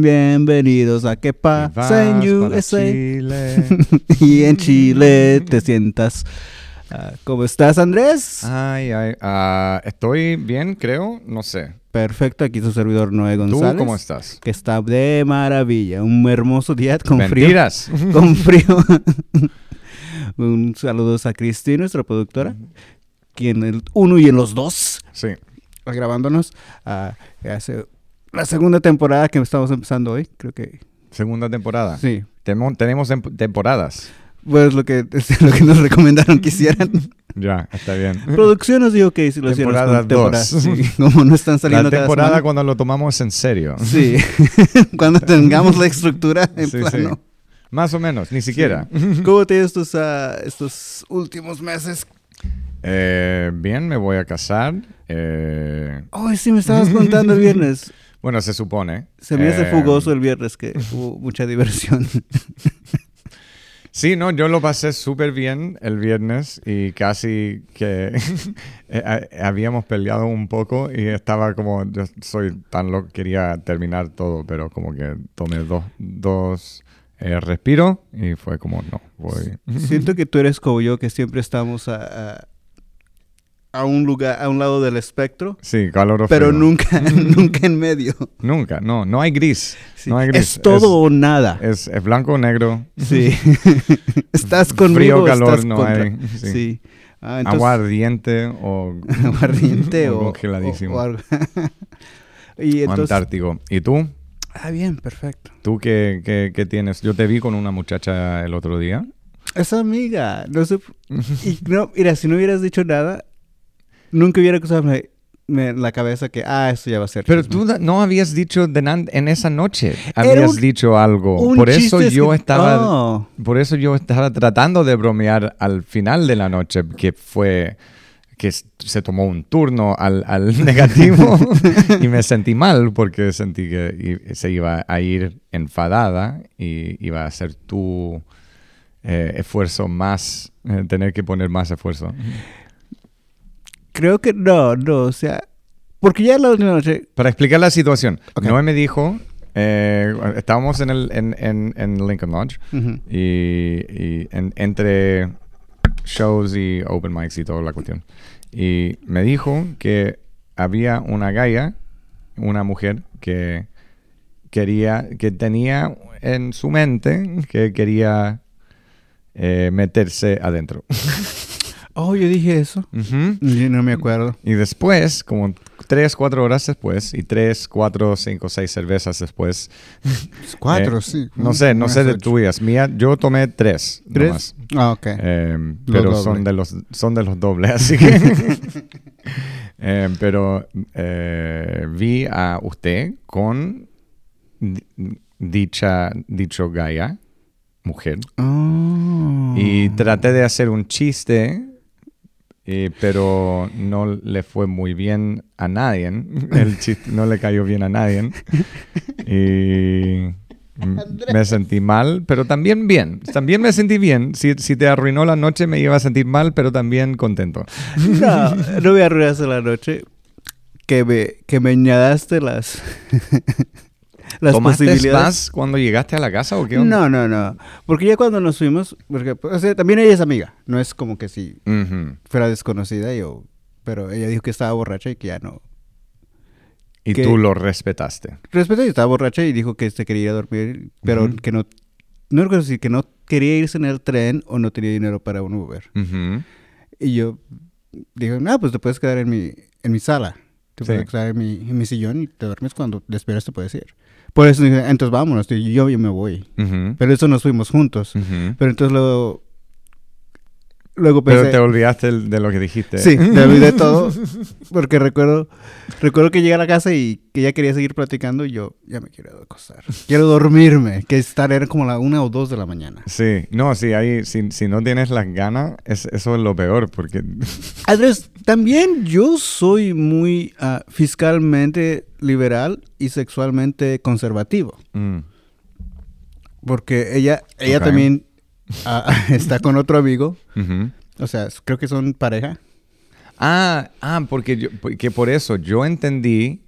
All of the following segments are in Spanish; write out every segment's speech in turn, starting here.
Bienvenidos a que pasa en USA. y en Chile te sientas. Ah, ¿Cómo estás, Andrés? Ay, ay, ah, estoy bien, creo, no sé. Perfecto, aquí su servidor Noé ¿Tú González. cómo estás? Que está de maravilla. Un hermoso día con frío. Mentiras. Con frío. Un saludo a Cristi, nuestra productora. Quien el uno y en los dos Sí. grabándonos. ah, hace la segunda temporada que estamos empezando hoy. Creo que Segunda temporada. sí. Tenemos tem- temporadas. Pues lo que, lo que nos recomendaron que hicieran. Ya, está bien. Producción nos dijo que si lo hicieron Temporada temporada. dos. Sí, como no están saliendo La cada temporada semana. cuando lo tomamos en serio. Sí, cuando tengamos la estructura en Sí, sí. plano. Más o menos, ni siquiera. ¿Cómo te estos, ah, estos últimos meses? Eh, bien, me voy a casar. Eh, Ay, sí, me estabas contando el viernes. bueno, se supone. Se me hace Eh, fugoso el viernes que hubo mucha diversión. Sí, no, yo lo pasé súper bien el viernes y casi que eh, habíamos peleado un poco y estaba como, yo soy tan loco, quería terminar todo, pero como que tomé dos, dos eh, respiros y fue como, no, voy. Siento que tú eres como yo, que siempre estamos a, a, a un lugar, a un lado del espectro, Sí, calor o pero frío. nunca, nunca en medio. Nunca, no, no hay gris. Sí, No hay gris. Es todo o nada. Es, es blanco o negro. Sí. estás conmigo Frío, o calor, estás no contra. hay, sí. Sí. Ah, entonces- Agua ardiente o aguardiente o, congeladísimo. o- y o entonces, antártico. ¿Y tú? ah, bien, perfecto. ¿Tú qué, qué- qué tienes? Yo te vi con una muchacha el otro día. Esa amiga, no sé. Y no, mira, si no hubieras dicho nada, nunca hubiera cruzado me- la cabeza que, ah, esto ya va a ser. Pero chisme. tú no habías dicho de en esa noche. Habías un- dicho algo. Por eso yo estaba... Oh. Por eso yo estaba tratando de bromear al final de la noche, que fue que se tomó un turno al, al negativo y me sentí mal porque sentí que se iba a ir enfadada y iba a hacer tu eh, esfuerzo más, eh, tener que poner más esfuerzo. Creo que no, no, o sea, porque ya la última noche, Para explicar la situación, Ok. Noé me dijo, eh, estábamos en, el, en, en- en Lincoln Lodge y, y en- entre shows y open mics y toda la cuestión. Y me dijo que había una galla, una mujer que quería, que tenía en su mente que quería eh, meterse adentro. oh, yo dije eso, Ujú. y no me acuerdo. Y después, como tres, cuatro horas después, y tres, cuatro, cinco, seis cervezas después, Cuatro, Eh, sí. no sé, no sé de tuyas. Mía, yo tomé tres. ¿Tres? nomás. Ah, ok. Eh, pero son de los son de los dobles, así que. Eh, pero eh, vi a usted con di- dicha dicho Gaia, mujer, Oh. y traté de hacer un chiste. Eh, pero no le fue muy bien a nadie. El chiste no le cayó bien a nadie. Y me sentí mal, pero también bien. También me sentí bien. Si, si te arruinó la noche, me iba a sentir mal, pero también contento. No, no voy a arruinarse la noche. Que me, que me añadaste las, las ¿Tomaste posibilidades. más cuando llegaste a la casa o qué onda? No, no, no. Porque ya cuando nos fuimos, porque o sea, también ella es amiga. No es como que si fuera desconocida, yo, pero ella dijo que estaba borracha y que ya no. Y que- tú lo respetaste. Respeto, y estaba borracha y dijo que se quería ir a dormir, pero que no. No recuerdo si que no quería irse en el tren o no tenía dinero para un Uber. Y yo dije, no, pues te puedes quedar en mi, en mi sala. Te Sí. puedes quedar en mi, en mi sillón y te duermes cuando despiertas te puedes ir. Por eso entonces vámonos, yo, yo me voy. Pero eso nos fuimos juntos. Pero entonces luego... Luego pensé... Pero te olvidaste de lo que dijiste. Sí, me olvidé todo. Porque recuerdo, recuerdo que llegué a la casa y que ella quería seguir platicando y yo ya me quiero acostar. Quiero dormirme, que estar era como la una o dos de la mañana. Sí, no, sí, ahí, si, si no tienes las ganas, es, eso es lo peor, porque... Andrés, también yo soy muy ah, fiscalmente liberal y sexualmente conservativo. Mm. Porque ella, ella Ok. también ah, está con otro amigo. Ujú. O sea, creo que son pareja. Ah, ah, porque, yo, porque por eso yo entendí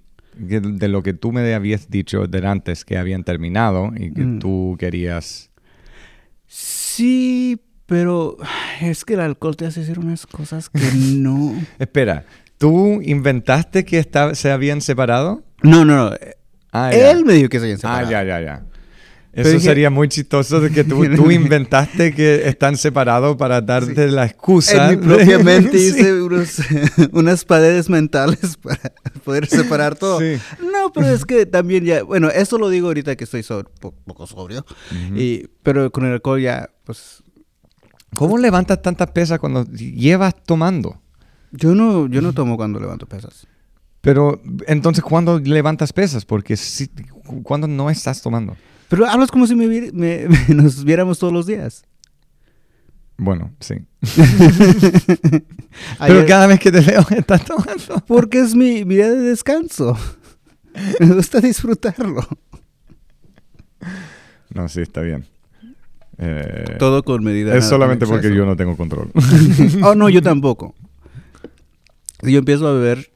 que de lo que tú me habías dicho de antes que habían terminado y que Mm. tú querías... Sí, pero es que el alcohol te hace hacer unas cosas que no. Espera, ¿tú inventaste que esta- se habían separado? No, no, no. Ah, ya. Él me dijo que se habían Ah, separado. ya, ya, ya. Eso dije- sería muy chistoso de que tú, tú inventaste que están separados para darte la excusa. En mi propia de- mente Sí. hice unos- unas paredes mentales para poder separar todo. Sí. No, pero es que también ya, bueno, eso lo digo ahorita que estoy so- po- poco sobrio, y, pero con el alcohol ya, pues, ¿Cómo levantas tantas pesas cuando llevas tomando? yo no, yo no tomo cuando levanto pesas. Pero entonces, ¿cuándo levantas pesas? Porque si, cuando no estás tomando. Pero hablas como si me, vi- me- nos viéramos todos los días. Bueno, sí. Ayer- Pero cada vez que te veo estás tomando. Porque es mi, mi día de descanso. Me gusta disfrutarlo. No, sí, está bien. Eh, Todo con medida. es solamente porque yo no tengo control. oh, no, yo tampoco. Si yo empiezo a beber,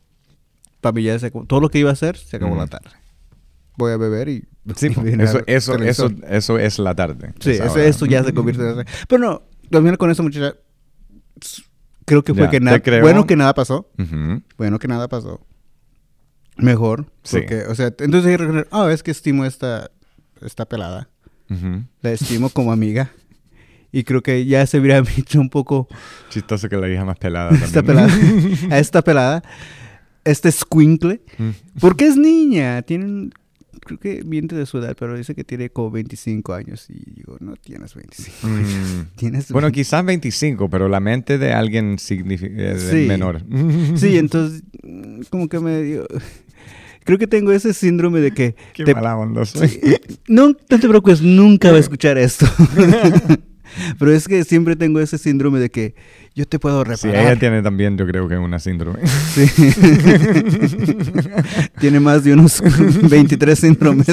para mí ya se acabó. Todo lo que iba a hacer se acabó Mm. la tarde. Voy a beber y. Sí, pues, eso, eso, eso, eso es la tarde. Sí, Es eso, eso ya se convierte en. Pero no, también con esa muchacha. Creo que fue Ya, que nada. Bueno que nada pasó. Ujú. Bueno que nada pasó. Mejor. Sí. Porque, o sea, entonces hay que reconocer, ah, es que estimo esta, esta pelada. Ujú. La estimo como amiga. Y creo que ya se hubiera visto un poco Chistoso que la hija más pelada esta también. pelada. A esta pelada. Este squinkle. Mm. Porque es niña. Tiene un- Creo que miente de su edad, pero dice que tiene como 25 años. Y digo, no tienes 25 años. Mm. Tienes Bueno, quizás 25, pero la mente de alguien signifi- eh, Sí. menor. Sí, entonces, mm, como que me dio... Creo que tengo ese síndrome de que... Qué te- mala onda soy. No, no te preocupes, nunca va a escuchar esto. Pero es que siempre tengo ese síndrome de que yo te puedo Sí, reparar. ella tiene también, yo creo que una síndrome. Sí. tiene más de unos 23 síndromes.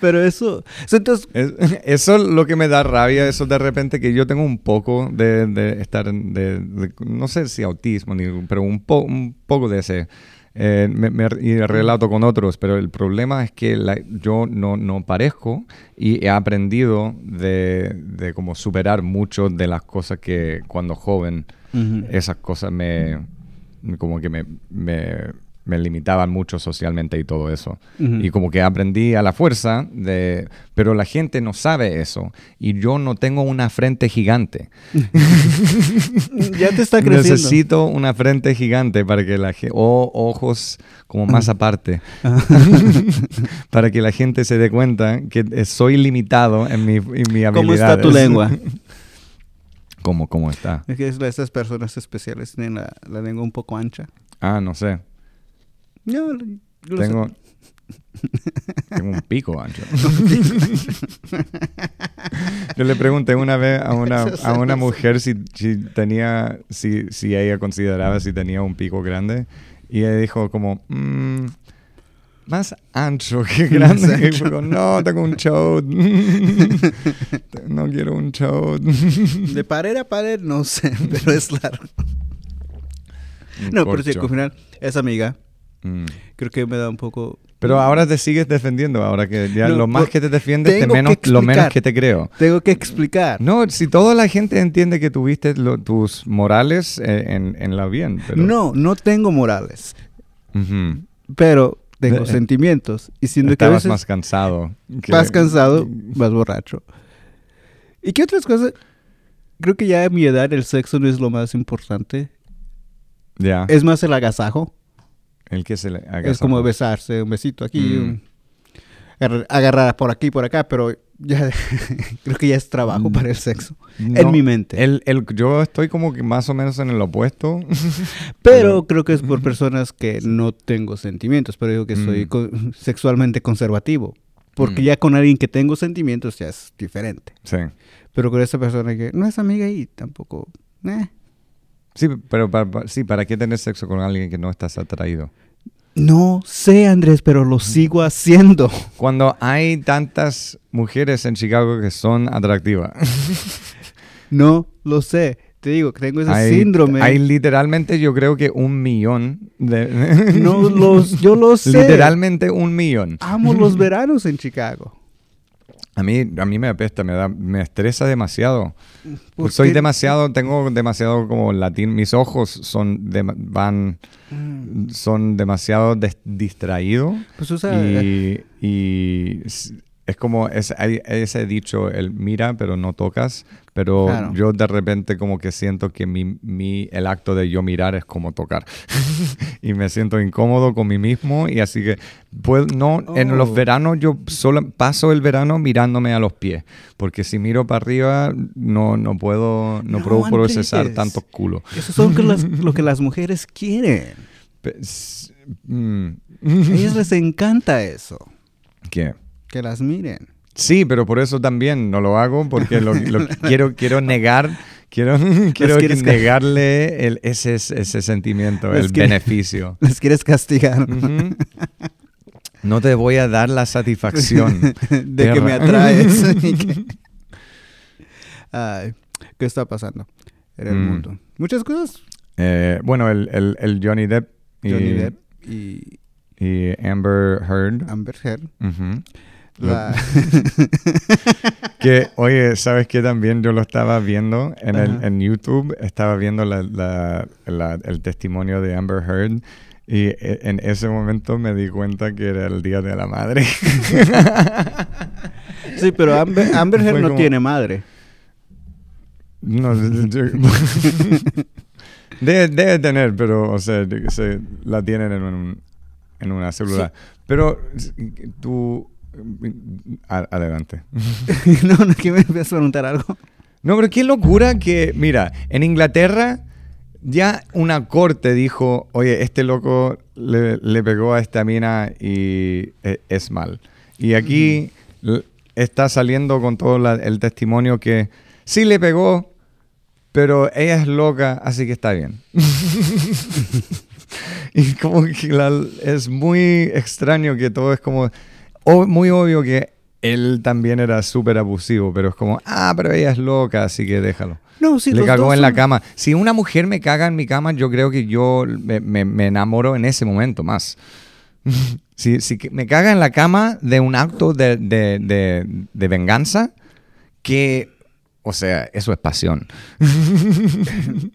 Pero eso... so, Entonces, Es- eso es lo que me da rabia, eso de repente que yo tengo un poco de, de estar, de, de- no sé si autismo, ni- pero un, po- un poco de ese. Eh, me, me- y relato con otros, pero el problema es que la- yo no, no parezco y he aprendido de, de como superar mucho de las cosas que cuando joven esas cosas me como que me, me, me limitaban mucho socialmente y todo eso. Ujú. Y como que aprendí a la fuerza de... Pero la gente no sabe eso. Y yo no tengo una frente gigante. ya te está creciendo. Necesito una frente gigante para que la gente... O ojos como más aparte. para que la gente se dé cuenta que soy limitado en mi, en mi habilidad. ¿Cómo está tu lengua? ¿Cómo, ¿Cómo está? Es que es- esas personas especiales tienen la, la lengua un poco ancha. Ah, no sé. Lo- yo lo sé. Tengo, tengo un pico ancho. Yo le pregunté una vez a una, a una mujer si, si tenía, si, si ella consideraba si tenía un pico grande y ella dijo como, "Mm, más ancho que grande. Y como, no, tengo un show. no quiero un show. De pared a pared, no sé, pero es largo. No, pero sí, Corcho. al final, esa amiga, Mm. creo que me da un poco... Pero ahora te sigues defendiendo, ahora que ya No, lo más que te defiendes, te menos, lo menos explicar. que te creo. Tengo que explicar. No, si toda la gente entiende que tuviste lo- tus morales eh, en, en la bien, pero... No, no tengo morales, Ujú. pero tengo De- sentimientos. Y siento que a Estabas veces más cansado. que- más cansado, más borracho. ¿Y qué otras cosas? Creo que ya a mi edad el sexo no es lo más importante. Ya, Es más el agasajo. El que se le haga Es como esa- besarse, un besito aquí, Mm. un- agarrar- agarrar por aquí, por acá, pero ya creo que ya es trabajo Mm. para el sexo. No, en mi mente. El, el- yo estoy como que más o menos en el opuesto. Pero pero- creo que es por personas que no tengo sentimientos, pero digo que soy Mm. co- sexualmente conservativo. Porque Mm. ya con alguien que tengo sentimientos ya es diferente. sí. Pero con esa persona que no es amiga y tampoco... eh. Sí, pero para, para- sí, ¿para qué tener sexo con alguien que no estás atraído? No sé, Andrés, pero lo sigo haciendo. Cuando hay tantas mujeres en Chicago que son atractivas. No lo sé. Te digo que tengo ese Hay, síndrome. hay literalmente, yo creo que un millón de... No los, yo lo sé. Literalmente un millón. Amo los veranos en Chicago. A mí, a mí me apesta, me da, me estresa demasiado. ¿Por Pues soy demasiado, tengo demasiado como latín, mis ojos son de- van, Mm. son demasiado distraídos Pues usa. y, y s- es como es, hay ese dicho, el mira pero no tocas, pero Claro. yo de repente como que siento que mi, mi, el acto de yo mirar es como tocar y me siento incómodo con mí mismo y así que pues, no, en los Oh. veranos yo solo paso el verano mirándome a los pies, porque si miro para arriba no, no puedo, no, No, puedo procesar tantos culos. Eso son que las- lo que las mujeres quieren. Pe- s- mm. A ellas les encanta eso. ¿Qué? Que las miren. Sí, pero por eso también no lo hago, porque lo, lo quiero, quiero negar, quiero, quiero negarle el, ese, ese sentimiento, Les el quiere- beneficio. Les quieres castigar. No te voy a dar la satisfacción. de que me atraes. que- Ay, ¿Qué está pasando en el Mm. mundo? Muchas cosas. Eh, bueno, el, el- el Johnny Depp y, Johnny Depp y y Amber Heard. Amber Heard. Ujú. La- Que, oye, ¿sabes qué? También yo lo estaba viendo en, el, en YouTube, estaba viendo la- la- la- el testimonio de Amber Heard y e- en ese momento me di cuenta que era el Día de la Madre. sí, pero Amber, Amber Heard no como- tiene madre. no, debe, debe tener, pero, o sea, se, la tienen en, un- en una célula. Pero tú... adelante. no, no, que me empiezas a preguntar algo. No, pero qué locura que, mira, en Inglaterra ya una corte dijo, oye, este loco le, le pegó a esta mina y e- es mal. Y aquí l- está saliendo con todo la- el testimonio que sí le pegó, pero ella es loca, así que está bien. y como que la- es muy extraño que todo es como, o- muy obvio que él también era súper abusivo, pero es como, ah, pero ella es loca, así que déjalo. No, sí, Le cagó en la cama. Si una mujer me caga en mi cama, yo creo que yo me, me- me enamoro en ese momento más. si, si me caga en la cama de un acto de, de- de- de venganza, que, o sea, eso es pasión.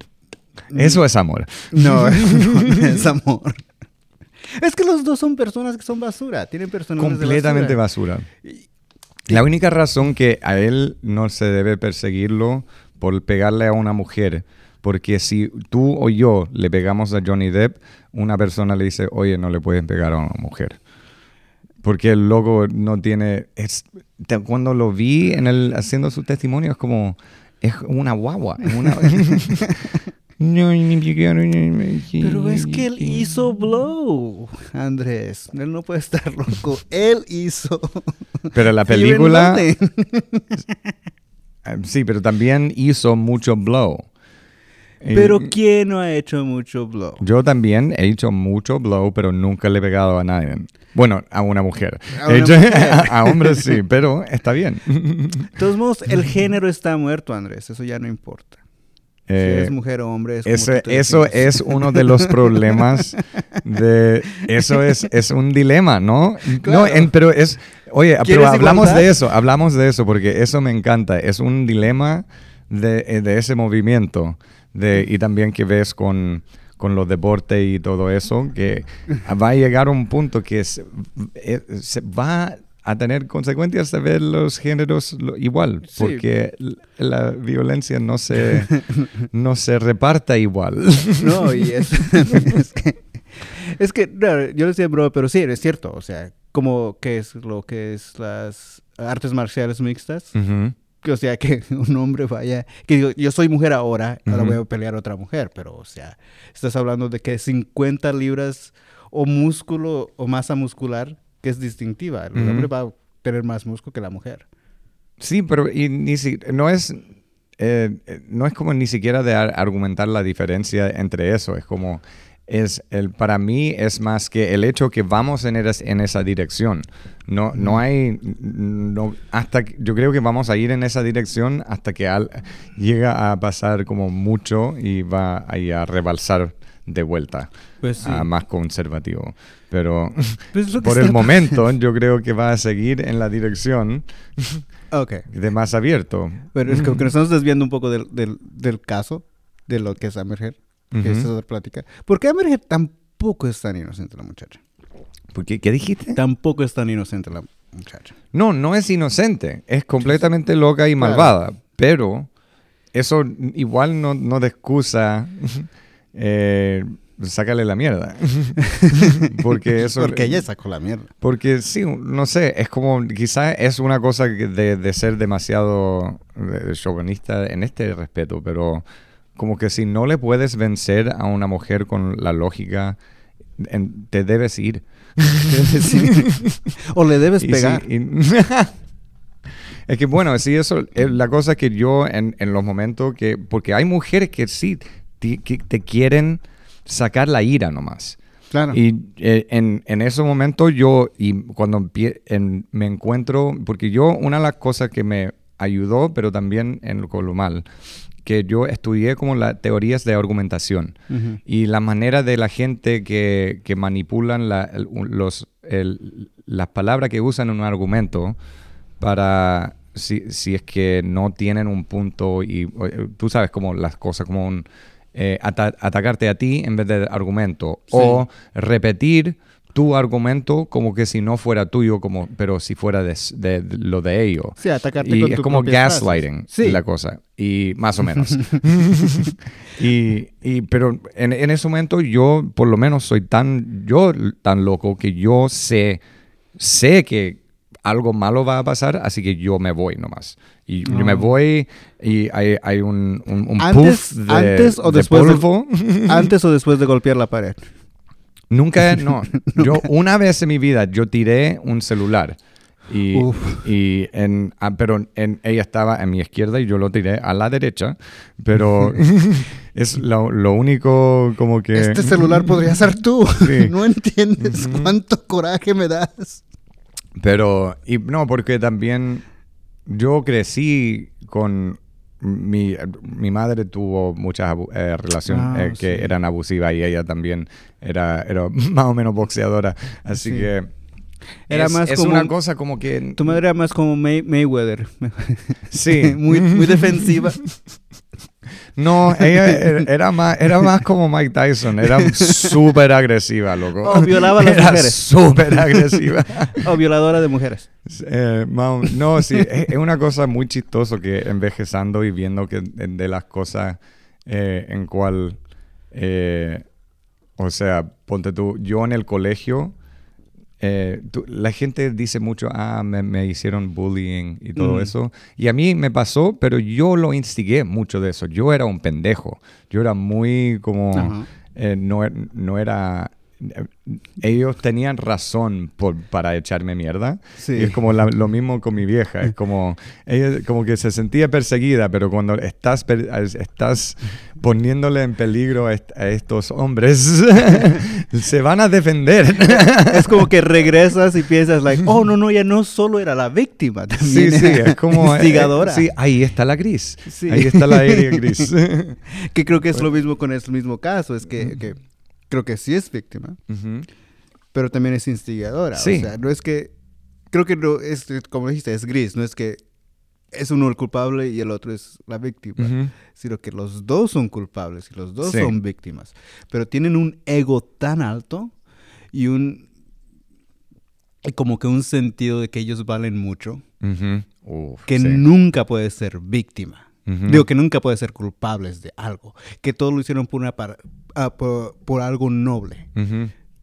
eso es amor. No, no es amor. Es que los dos son personas que son basura. Tienen personalidades de Completamente basura. La única razón que a él no se debe perseguirlo por pegarle a una mujer, porque si tú o yo le pegamos a Johnny Depp, una persona le dice, oye, no le puedes pegar a una mujer. Porque el loco no tiene... Es, cuando lo vi en el, haciendo su testimonio es como... Es una guagua. Es una... Pero es que él hizo blow, Andrés. Él no puede estar loco. Él hizo. Pero la película... Eh, Sí, pero también hizo mucho blow. Y- Pero ¿quién no ha hecho mucho blow? Yo también he hecho mucho blow, pero nunca le he pegado a nadie. Bueno, a una mujer. A una hecho- mujer. a hombres sí, pero está bien. De todos modos, el género está muerto, Andrés. Eso ya no importa. Si Eh, eres mujer o hombre, es eso defines. es uno de los problemas de... Eso es, es un dilema, ¿no? No, en- pero es... Oye, pero ¿Quieres hablamos igualdad? de eso, hablamos de eso, porque eso me encanta. Es un dilema de, eh, de ese movimiento. De, y también que ves con, con los deportes y todo eso, que va a llegar un punto que se, eh, se va a tener consecuencias de ver los géneros igual, Sí. porque la violencia no se, no se reparta igual. No, y es, es que, es que no, yo decía broma, pero sí, es cierto. O sea, como que es lo que es las artes marciales mixtas. Que, O sea, que un hombre vaya, que digo, yo soy mujer ahora, ahora Ujú. voy a pelear a otra mujer, pero o sea, estás hablando de que 50 libras o músculo o masa muscular que es distintiva. El hombre va a tener más músculo que la mujer. Sí, pero y ni si, no es eh, no es como ni siquiera de ar- argumentar la diferencia entre eso, es como es el, para mí es más que el hecho que vamos en, eres- en esa dirección. No, no hay, no, hasta, yo creo que vamos a ir en esa dirección hasta que al- llega a pasar como mucho y va ahí a rebalsar de vuelta Pues sí. a más conservativo. Pero Pues por el momento yo creo que va a seguir en la dirección de más abierto. Pero es como que nos estamos desviando un poco del, del, del caso, de lo que es Amberhead, que Ujú. esa es otra plática. Porque Amberhead tampoco es tan inocente la muchacha. ¿Por qué, ¿Qué dijiste? Tampoco es tan inocente la muchacha. No, no es inocente. Es completamente loca y Claro. malvada. Pero eso igual no, no excusa. eh, sácale la mierda. porque eso. Porque ella sacó la mierda. Porque sí, no sé, es como, quizás es una cosa de, de ser demasiado eh, chauvinista en este respeto, pero como que si no le puedes vencer a una mujer con la lógica, en- te debes ir. o le debes Y sí, pegar. y- es que bueno, sí, eso es la cosa que yo en, en los momentos que, porque hay mujeres que sí que te quieren sacar la ira nomás. Claro. Y eh, en, en ese momento yo, y cuando empie- en- me encuentro, porque yo, una de las cosas que me ayudó, pero también en lo, con lo mal, que yo estudié como las teorías de argumentación y la manera de la gente que, que manipulan la- el- los, el- las palabras que usan en un argumento para si, si es que no tienen un punto y eh, tú sabes como las cosas como un eh, ata- atacarte a ti en vez de argumento o repetir tu argumento como que si no fuera tuyo como pero si fuera de, s- de- de lo de ellos. Sí, atacarte y con es como gaslighting Sí. la cosa y más o menos. Y, y- pero en, en ese momento yo por lo menos soy tan yo tan loco que yo sé sé que algo malo va a pasar así que yo me voy nomás y yo me Ah. voy y hay, hay un, un, un Antes- puff de, antes o de después de- polvo. Antes o después de golpear la pared. Nunca, no. Yo una vez en mi vida yo tiré un celular. Y, y en, ah, pero en, ella estaba a mi izquierda y yo lo tiré a la derecha. Pero es lo, lo único como que... Este celular podría ser tú. Sí. No entiendes cuánto coraje me das. Pero, y no, porque también yo crecí con... Mi, mi madre tuvo muchas eh, relaciones Ah, eh, que sí. eran abusivas y ella también era, era más o menos boxeadora. Así Sí. que Era es, más es como una un- cosa como que... Tu madre era más como May- Mayweather. Sí. muy, muy defensiva. No, ella era, era más, era más como Mike Tyson. Era súper agresiva, loco. Oh, violaba a las Era mujeres. súper agresiva. O violadora de mujeres. Eh, no, sí, es, es una cosa muy chistoso que envejezando y viendo que de, de las cosas eh, en cual, eh, o sea, ponte tú, yo en el colegio, eh, tú- la gente dice mucho, ah, me, me hicieron bullying y todo Mm. eso. Y a mí me pasó, pero yo lo instigué mucho de eso. Yo era un pendejo. Yo era muy como, eh, no, no era... eh, Ellos tenían razón por, para echarme mierda. Sí. Y es como la- lo mismo con mi vieja. Es como, ella como que se sentía perseguida, pero cuando estás, estás poniéndole en peligro a, est- a estos hombres, se van a defender. Es como que regresas y piensas, like, oh, no, no, ella no solo era la víctima, Sí, también sí, era es como... eh, instigadora. sí, ahí está la gris. Sí. Ahí está la área gris. Que creo que es lo mismo con el mismo caso, es que, que creo que sí es víctima, pero también es instigadora. Sí. O sea, no es que, creo que no es, como dijiste, es gris, no es que es uno el culpable y el otro es la víctima, sino que los dos son culpables y los dos Sí. son víctimas, pero tienen un ego tan alto y un, y como que un sentido de que ellos valen mucho. Uf, que sí. nunca puede ser víctima. Digo que nunca puede ser culpables de algo. Que todo lo hicieron por, una ah, por, por algo noble.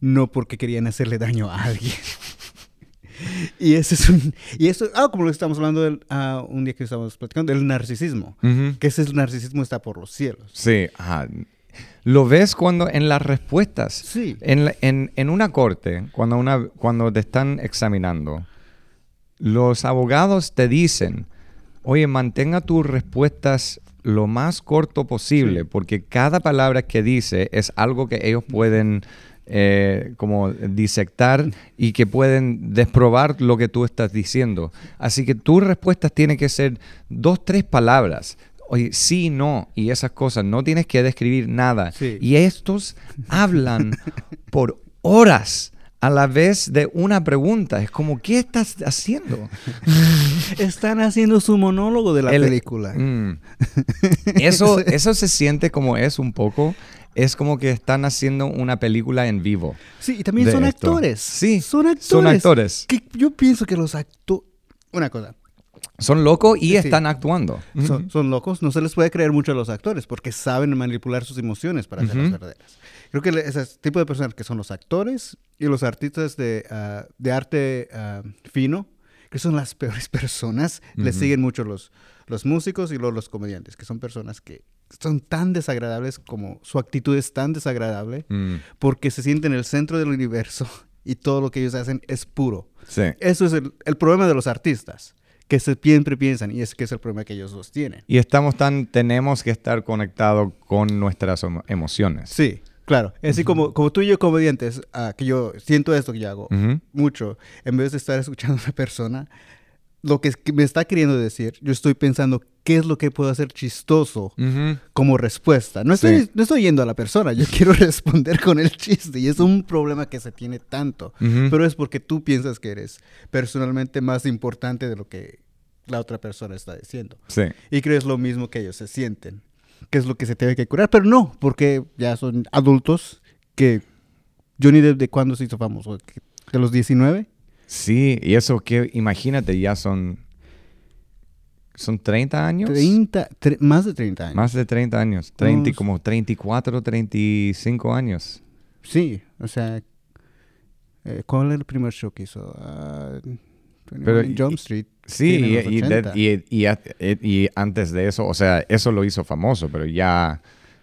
No porque querían hacerle daño a alguien. y eso es un... Y eso... Ah, como lo estamos hablando del, ah, un día que estábamos platicando, del narcisismo. Que ese narcisismo está por los cielos. Sí, ajá. Lo ves cuando en las respuestas. Sí. En, la- en- en una corte, cuando, una, cuando te están examinando, los abogados te dicen, oye, mantenga tus respuestas lo más corto posible, porque cada palabra que dice es algo que ellos pueden eh, como disectar y que pueden desprobar lo que tú estás diciendo. Así que tus respuestas tienen que ser dos, tres palabras. Oye, sí, no, y esas cosas. No tienes que describir nada. Sí. Y estos hablan por horas a la vez de una pregunta. Es como, ¿qué estás haciendo? Están haciendo su monólogo de la El- película. Mm. Eso, eso se siente como es un poco. Es como que están haciendo una película en vivo. Sí, y también son esto. actores. Sí, son actores. son actores. Que yo pienso que los actores... Una cosa, Son locos y Sí. están actuando. son, son locos, no se les puede creer mucho a los actores porque saben manipular sus emociones para hacerlas Ujú. verdaderas. Creo que ese tipo de personas que son los actores y los artistas de, ah, de arte ah, fino, que son las peores personas, les Ujú. siguen mucho los, los músicos y luego los comediantes, que son personas que son tan desagradables como su actitud es tan desagradable Mm, porque se sienten en el centro del universo y todo lo que ellos hacen es puro. sí. Eso es el, el problema de los artistas, que se, siempre piensan, y es que es el problema que ellos dos tienen. Y estamos tan, tenemos que estar conectados con nuestras emo- emociones. Sí, claro. Así como, como tú y yo comediantes, ah, que yo siento esto que yo hago mucho, en vez de estar escuchando a una persona, lo que me está queriendo decir, yo estoy pensando qué es lo que puedo hacer chistoso como respuesta. No estoy, Sí. no estoy yendo a la persona, yo quiero responder con el chiste y es un problema que se tiene tanto. Pero es porque tú piensas que eres personalmente más importante de lo que la otra persona está diciendo. Sí. Y crees lo mismo que ellos se sienten, que es lo que se tiene que curar. Pero no, porque ya son adultos que Johnny Depp de cuándo se hizo famoso, de los 19. Sí, y eso que, imagínate, ya son, son 30 años. 30, tre- más de 30 años. Más de 30 años. 30, y Unos- como 34, 35 años. Sí, o sea, eh, ¿cuál era el primer show que hizo? Ah, 21 Pero Jump Street. Sí, y, y de- 80. y- y antes de eso, o sea, eso lo hizo famoso, pero ya,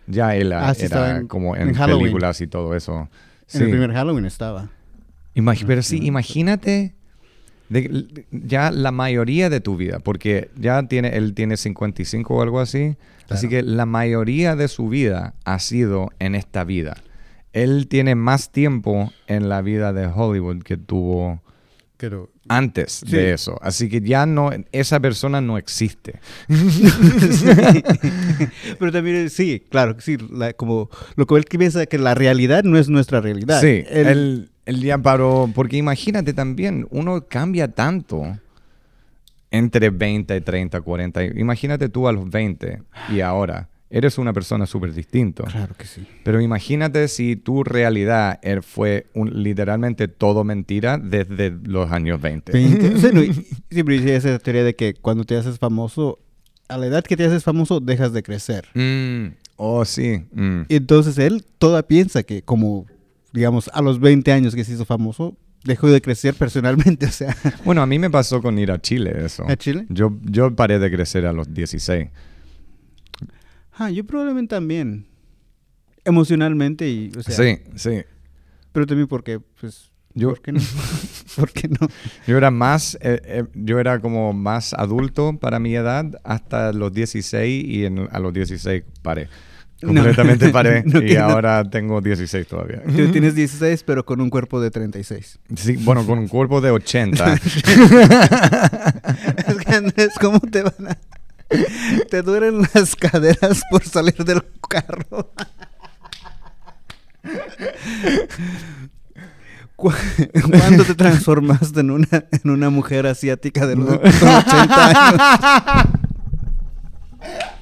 ya él Ah, sí, era en- como en, en películas y todo eso. En el Sí. primer Halloween estaba. Imag- pero sí, imagínate de- ya la mayoría de tu vida, porque ya tiene, él tiene 55 o algo así, así que la mayoría de su vida ha sido en esta vida. Él tiene más tiempo en la vida de Hollywood que tuvo Pero antes Sí. de eso. Así que ya no, esa persona no existe. Pero también, sí, claro, sí, la- como lo que él piensa que la realidad no es nuestra realidad. Sí, Él- él, él ya paró, porque imagínate también, uno cambia tanto entre 20, 30, 40. Imagínate tú a los 20 y ahora. Eres una persona súper distinto. Claro que sí. Pero imagínate si tu realidad er- fue un- literalmente todo mentira desde los años 20. 20. Sí, no, siempre dice esa teoría de que cuando te haces famoso, a la edad que te haces famoso, dejas de crecer. Mm, oh, sí. mm. Y entonces él toda piensa que como, digamos, a los 20 años que se hizo famoso, dejó de crecer personalmente, o sea, Bueno, a mí me pasó con ir a Chile eso. ¿A Chile? Yo, yo paré de crecer a los 16. ah, yo probablemente también, emocionalmente y, o sea, sí, sí. pero también porque, pues, Yo- ¿por qué no? ¿Por qué no? Yo era más, eh, eh, yo era como más adulto para mi edad hasta los 16 y en- a los 16 paré. No. Completamente paré No, y no. ahora tengo 16 todavía. Tú tienes 16, pero con un cuerpo de 36. Sí, bueno, con un cuerpo de 80. es que Andrés, ¿cómo te van a... Te duelen las caderas por salir del carro. ¿Cu- ¿Cuándo te transformaste en una, en una mujer asiática de los No. con 80 años?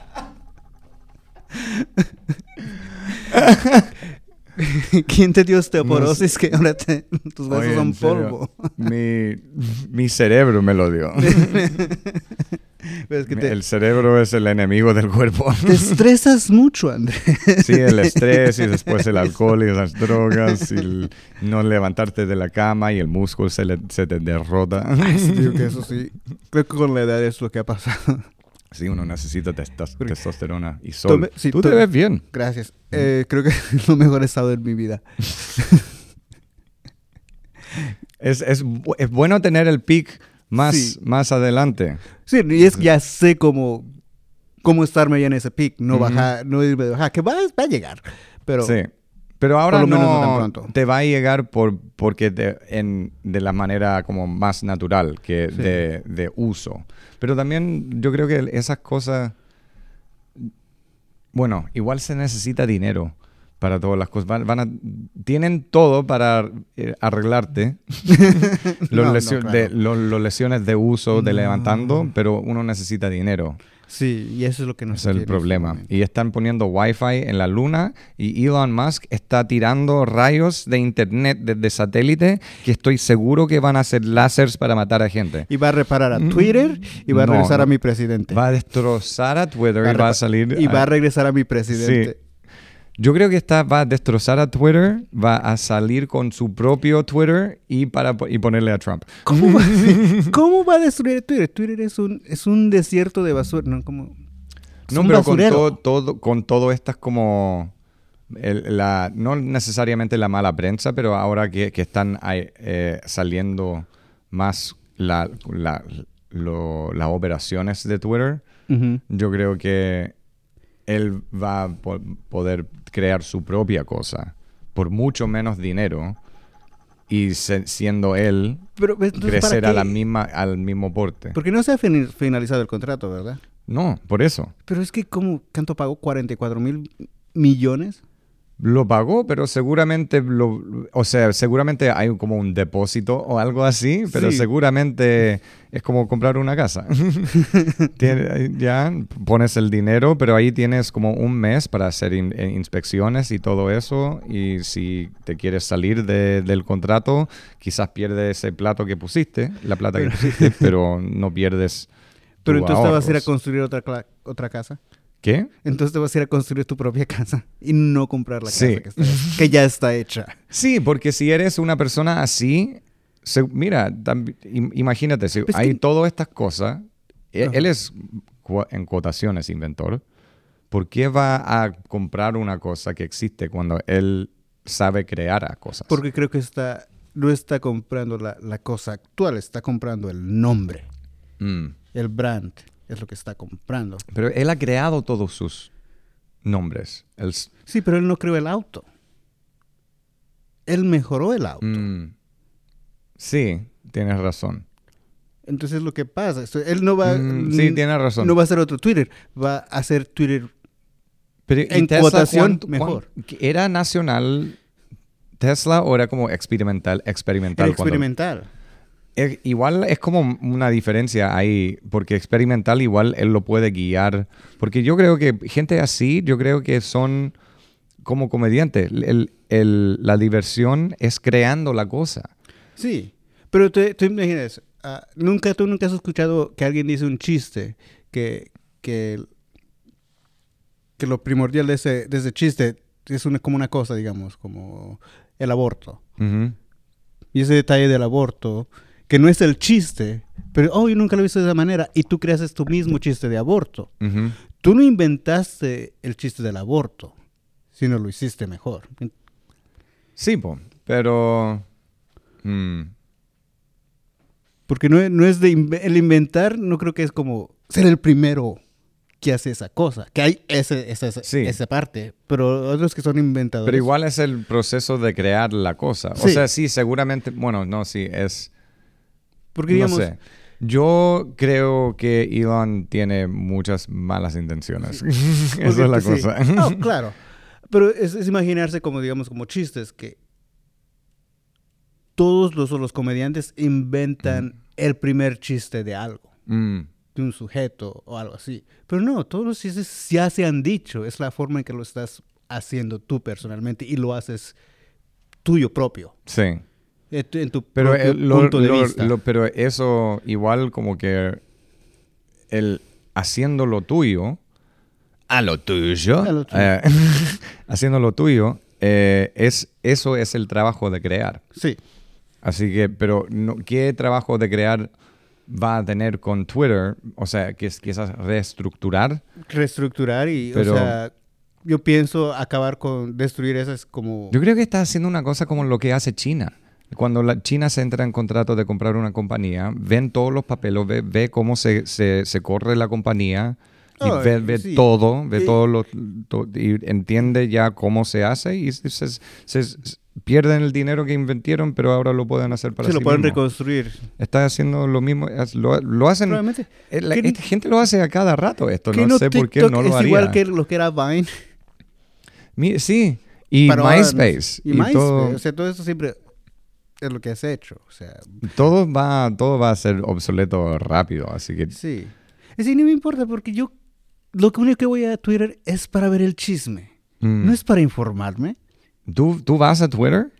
¿Quién te dio osteoporosis que ahora te- tus huesos Oye, son polvo? Mi, mi cerebro me lo dio. Ves que te, El cerebro es el enemigo del cuerpo. te estresas mucho, Andrés. Sí, el estrés y después el alcohol y las drogas y el no levantarte de la cama y el músculo se, le- se te derrota. Digo que eso sí. Creo que con la edad es lo que ha pasado. Sí, uno necesita Porque- testosterona y sol. Tome- sí, Tú te ves bien. Gracias. Eh, creo que es lo mejor estado en mi vida. Es, es, es bueno tener el pick más, Sí. más adelante. Sí, y es ya sé cómo cómo estarme allá en ese pic, no bajar, no irme de bajar, que va, va a llegar. Pero Sí. Pero ahora Por lo menos no tan pronto. te va a llegar por, porque de, en, de la manera como más natural que Sí. de, de uso. Pero también yo creo que esas cosas, bueno, igual se necesita dinero para todas las cosas. Van, van a, tienen todo para eh, arreglarte los, No, no, lesio- claro. de, los- los lesiones de uso, de levantando, pero uno necesita dinero. Sí, y eso es lo que no Ese se es el este problema. momento. Y están poniendo Wi-Fi en la luna y Elon Musk está tirando rayos de internet desde satélite que estoy seguro que van a ser láseres para matar a gente. Y va a reparar a Twitter y va a. No, regresar a mi presidente. Va a destrozar a Twitter y va a salir... Y va a a- regresar a mi presidente. Yo creo que está, va a destrozar a Twitter, va a salir con su propio Twitter y, para, y ponerle a Trump. ¿Cómo va, ¿Cómo va a destruir Twitter? Twitter es un, es un desierto de basura. No, como, No, pero con todo, todo, con todo estas como... el- la, no necesariamente la mala prensa, pero ahora que, que están eh, saliendo más la- la- lo- las operaciones de Twitter, yo creo que él va a po- poder crear su propia cosa por mucho menos dinero y se- siendo él Pero, pues, entonces, ¿para crecer a qué? la misma, al mismo porte. Porque no se ha finalizado el contrato, ¿verdad? No, por eso. Pero es que, ¿cómo? ¿Cuánto pagó? ¿44 mil millones? Lo pagó, pero seguramente lo, o sea, seguramente hay como un depósito o algo así, pero Sí. seguramente es como comprar una casa. Ya pones el dinero, pero ahí tienes como un mes para hacer in- eh, inspecciones y todo eso. Y si te quieres salir de- del contrato, quizás pierdes ese plato que pusiste, la plata que pusiste, pero no pierdes. Pero entonces te vas a ir a construir otra, otra casa. ¿Qué? Entonces te vas a ir a construir tu propia casa y no comprar la casa que, está- que ya está hecha. Sí, porque si eres una persona así, se- mira, imagínate, si Pues hay que- todas estas cosas, e- él es en cuotaciones inventor, ¿por qué va a comprar una cosa que existe cuando él sabe crear a cosas? Porque creo que está, no está comprando la, la cosa actual, está comprando el nombre, Mm. el brand, es lo que está comprando. Pero él ha creado todos sus nombres. Él Sí, pero él no creó el auto. Él mejoró el auto. mm. Sí, tienes razón. Entonces lo que pasa, él no va, Mm, sí, tienes razón. no va a hacer otro Twitter, va a hacer Twitter Pero, ¿y En Tesla cuotación, mejor. cuán- ¿Era nacional Tesla o era como experimental? experimental experimental. Eh, igual es como una diferencia ahí, porque experimental igual él lo puede guiar. Porque yo creo que gente así, yo creo que son como comediantes. El- el- la diversión es creando la cosa. Sí, pero te, tú imaginas, ah, nunca, tú nunca has escuchado que alguien dice un chiste que, que, que lo primordial de ese, de ese chiste es una, como una cosa, digamos, como el aborto. Y ese detalle del aborto, que no es el chiste, pero, oh, yo nunca lo he visto de esa manera, y tú creas tu mismo chiste de aborto. Tú no inventaste el chiste del aborto, sino lo hiciste mejor. Sí, po, pero... mm, Porque no, es- no es de el inventar, no creo que es como ser el primero que hace esa cosa. Que hay ese, Sí. esa parte, pero otros que son inventadores. pero igual es el proceso de crear la cosa. O sea, sí, seguramente... Bueno, no, sí, es... Porque digamos, no sé. Yo creo que Elon tiene muchas malas intenciones. Esa porque, es la pues, sí. cosa. No, claro. Pero es, es imaginarse como, digamos, como chistes que todos los, los comediantes inventan el primer chiste de algo, Mm, de un sujeto o algo así. Pero no, todos los chistes ya se han dicho. Es la forma en que lo estás haciendo tú personalmente y lo haces tuyo propio. sí. En tu, en tu Pero, propio el- lo- punto de lo- vista. lo- pero eso igual como que el haciendo lo tuyo a lo tuyo, A lo tuyo. eh, haciendo lo tuyo eh, es eso es el trabajo de crear. sí. Así que, pero no, ¿qué trabajo de crear va a tener con Twitter? O sea, que es quizás reestructurar. Reestructurar y, Pero- o sea, yo pienso acabar con destruir esas como... Yo creo que está haciendo una cosa como lo que hace China. Cuando la China se entra en contrato de comprar una compañía, ven todos los papeles, ve, ve cómo se, se- se corre la compañía, y Oh, ve, ve sí. todo, ve Y- todo lo, to- y entiende ya cómo se hace y se, se- se- pierden el dinero que invirtieron, pero ahora lo pueden hacer para Se sí lo pueden mismos. reconstruir. Está haciendo lo mismo, lo, lo hacen, eh, la- esta gente lo hace a cada rato esto, Que no sé por qué TikTok no lo es haría. igual que lo que era Vine. Mi- sí, y no. MySpace, Y, y, MySpace. todo, O sea, todo eso siempre es lo que has hecho. O sea, todo, va, todo va a ser obsoleto rápido, así que sí. Es decir, no me importa porque yo lo único que voy a Twitter es para ver el chisme. mm. No es para informarme. ¿Tú, ¿Tú vas a Twitter?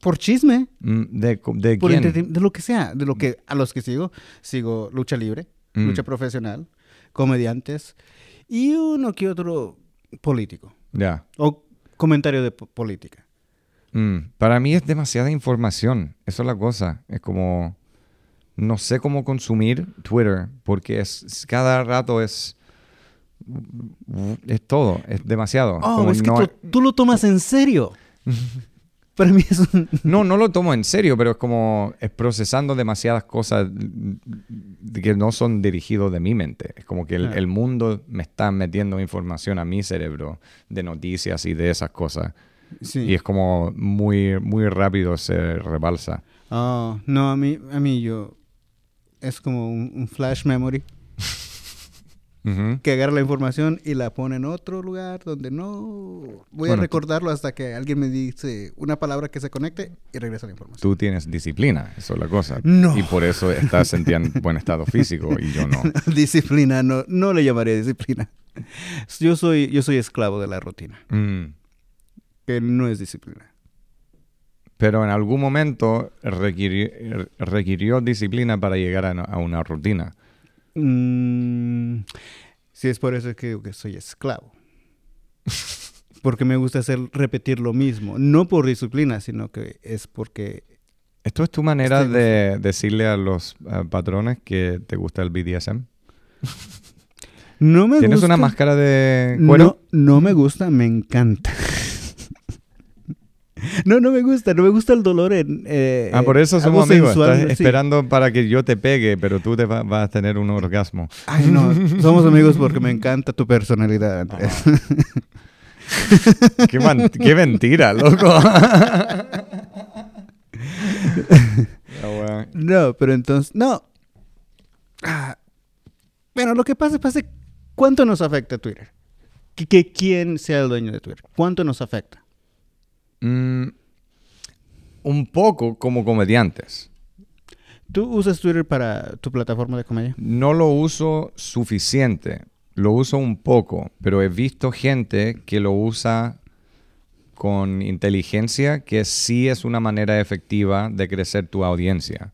Por chisme. Mm, ¿De, de Por quién? de lo que sea. De lo que a los que sigo. Sigo lucha libre, Mm. lucha profesional, comediantes y uno que otro político. Ya. O comentario de po- política. Mm, Para mí es demasiada información. Eso es la cosa. Es como. No sé cómo consumir Twitter porque es, cada rato es. Es todo. Es demasiado. Oh, Como es que no, tú, tú lo tomas en serio. Para mí es un... no, no lo tomo en serio, pero es como. Es procesando demasiadas cosas que no son dirigidos de mi mente. Es como que el, Ah. el mundo me está metiendo información a mi cerebro de noticias y de esas cosas. Sí. Y es como muy, muy rápido se rebalsa. Oh, no, a mí, a mí yo... Es como un, un flash memory que agarra la información y la pone en otro lugar donde no... Voy Bueno, a recordarlo hasta que alguien me dice una palabra que se conecte y regresa la información. Tú tienes disciplina, eso es la cosa. No. Y por eso estás en en buen estado físico y yo no. disciplina, no, no le llamaría disciplina. Yo soy, yo soy esclavo de la rutina, Mm. Que no es disciplina. Pero en algún momento requirió, requirió disciplina para llegar a, a una rutina. Mm, sí, es por eso que digo que soy esclavo. Porque me gusta hacer repetir lo mismo. No por disciplina, sino que es porque... ¿Esto es tu manera de decirle a los patrones que te gusta el BDSM? No me ¿Tienes gusta. una máscara de cuero? No, no me gusta, me encanta. No, no me gusta. No me gusta el dolor en... eh, ah, por eso eh, somos amigos. sensual, Estás sí. esperando para que yo te pegue, pero tú te va- vas a tener un orgasmo. Ay, no. Somos amigos porque me encanta tu personalidad, Andrés. qué, man- qué mentira, loco. Bueno. No, pero entonces, no. Ah, bueno, lo que pasa, pasa, ¿cuánto nos afecta Twitter? Que, que quién sea el dueño de Twitter. ¿Cuánto nos afecta? Mm, un poco como comediantes. ¿Tú usas Twitter para tu plataforma de comedia? No lo uso suficiente, lo uso un poco, pero he visto gente que lo usa con inteligencia, que sí es una manera efectiva de crecer tu audiencia.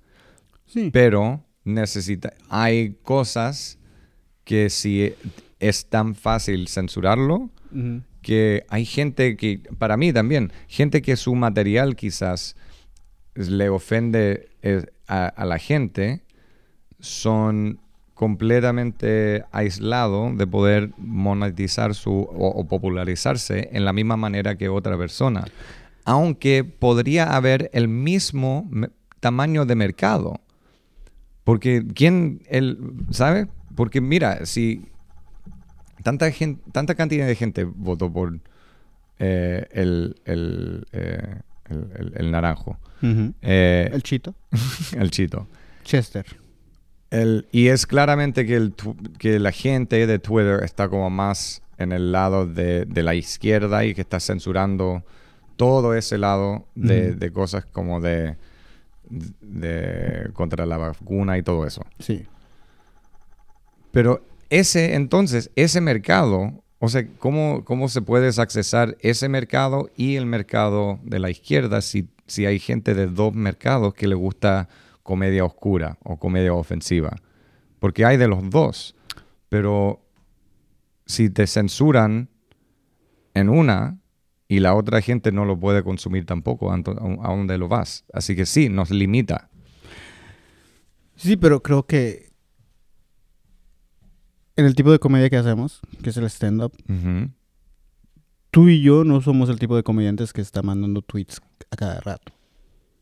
Sí. Pero necesita, hay cosas que si es tan fácil censurarlo. Que hay gente que, para mí también, gente que su material quizás le ofende eh, a, la gente, son completamente aislados de poder monetizar su o, o popularizarse en la misma manera que otra persona. Aunque podría haber el mismo tamaño de mercado. Porque quién, el, ¿sabe? Porque mira, si tanta, gen- tanta cantidad de gente votó por eh, el, el, eh, el- el- el naranjo, eh, El chito. el chito. Chester. El- y es claramente que, el que la gente de Twitter está como más en el lado de, de la izquierda y que está censurando todo ese lado de, de cosas como de, de contra la vacuna y todo eso. Sí. Pero ese, entonces, ese mercado, o sea, ¿cómo, cómo se puede accesar ese mercado y el mercado de la izquierda si, si hay gente de dos mercados que le gusta comedia oscura o comedia ofensiva? Porque hay de los dos. Pero si te censuran en una y la otra gente no lo puede consumir tampoco, ¿a dónde lo vas? Así que sí, nos limita. Sí, pero creo que en el tipo de comedia que hacemos, que es el stand-up, Ujú. tú y yo no somos el tipo de comediantes que está mandando tweets a cada rato.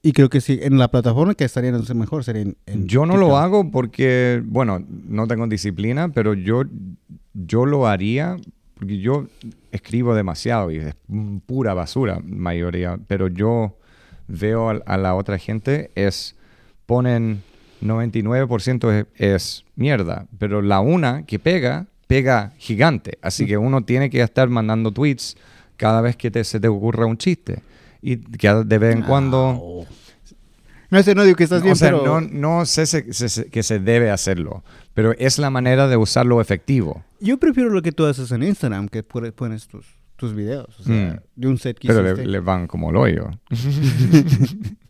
Y creo que sí, en la plataforma que estaría mejor sería en, en Yo no lo TikTok. hago porque, bueno, no tengo disciplina, pero yo yo lo haría porque yo escribo demasiado y es pura basura mayoría, pero yo veo a, a la otra gente es ponen 99% es, es, mierda, pero la una que pega, pega gigante. Así que uno tiene que estar mandando tweets cada vez que te, se te ocurra un chiste. Y que de vez en cuando... No sé, no digo que estás bien, o sea, pero... no, no sé se- se- se- que se debe hacerlo, pero es la manera de usarlo efectivo. Yo prefiero lo que tú haces en Instagram, que pone- pones tus, tus videos. O sea, Mm. de un set que Pero le, le van como el hoyo.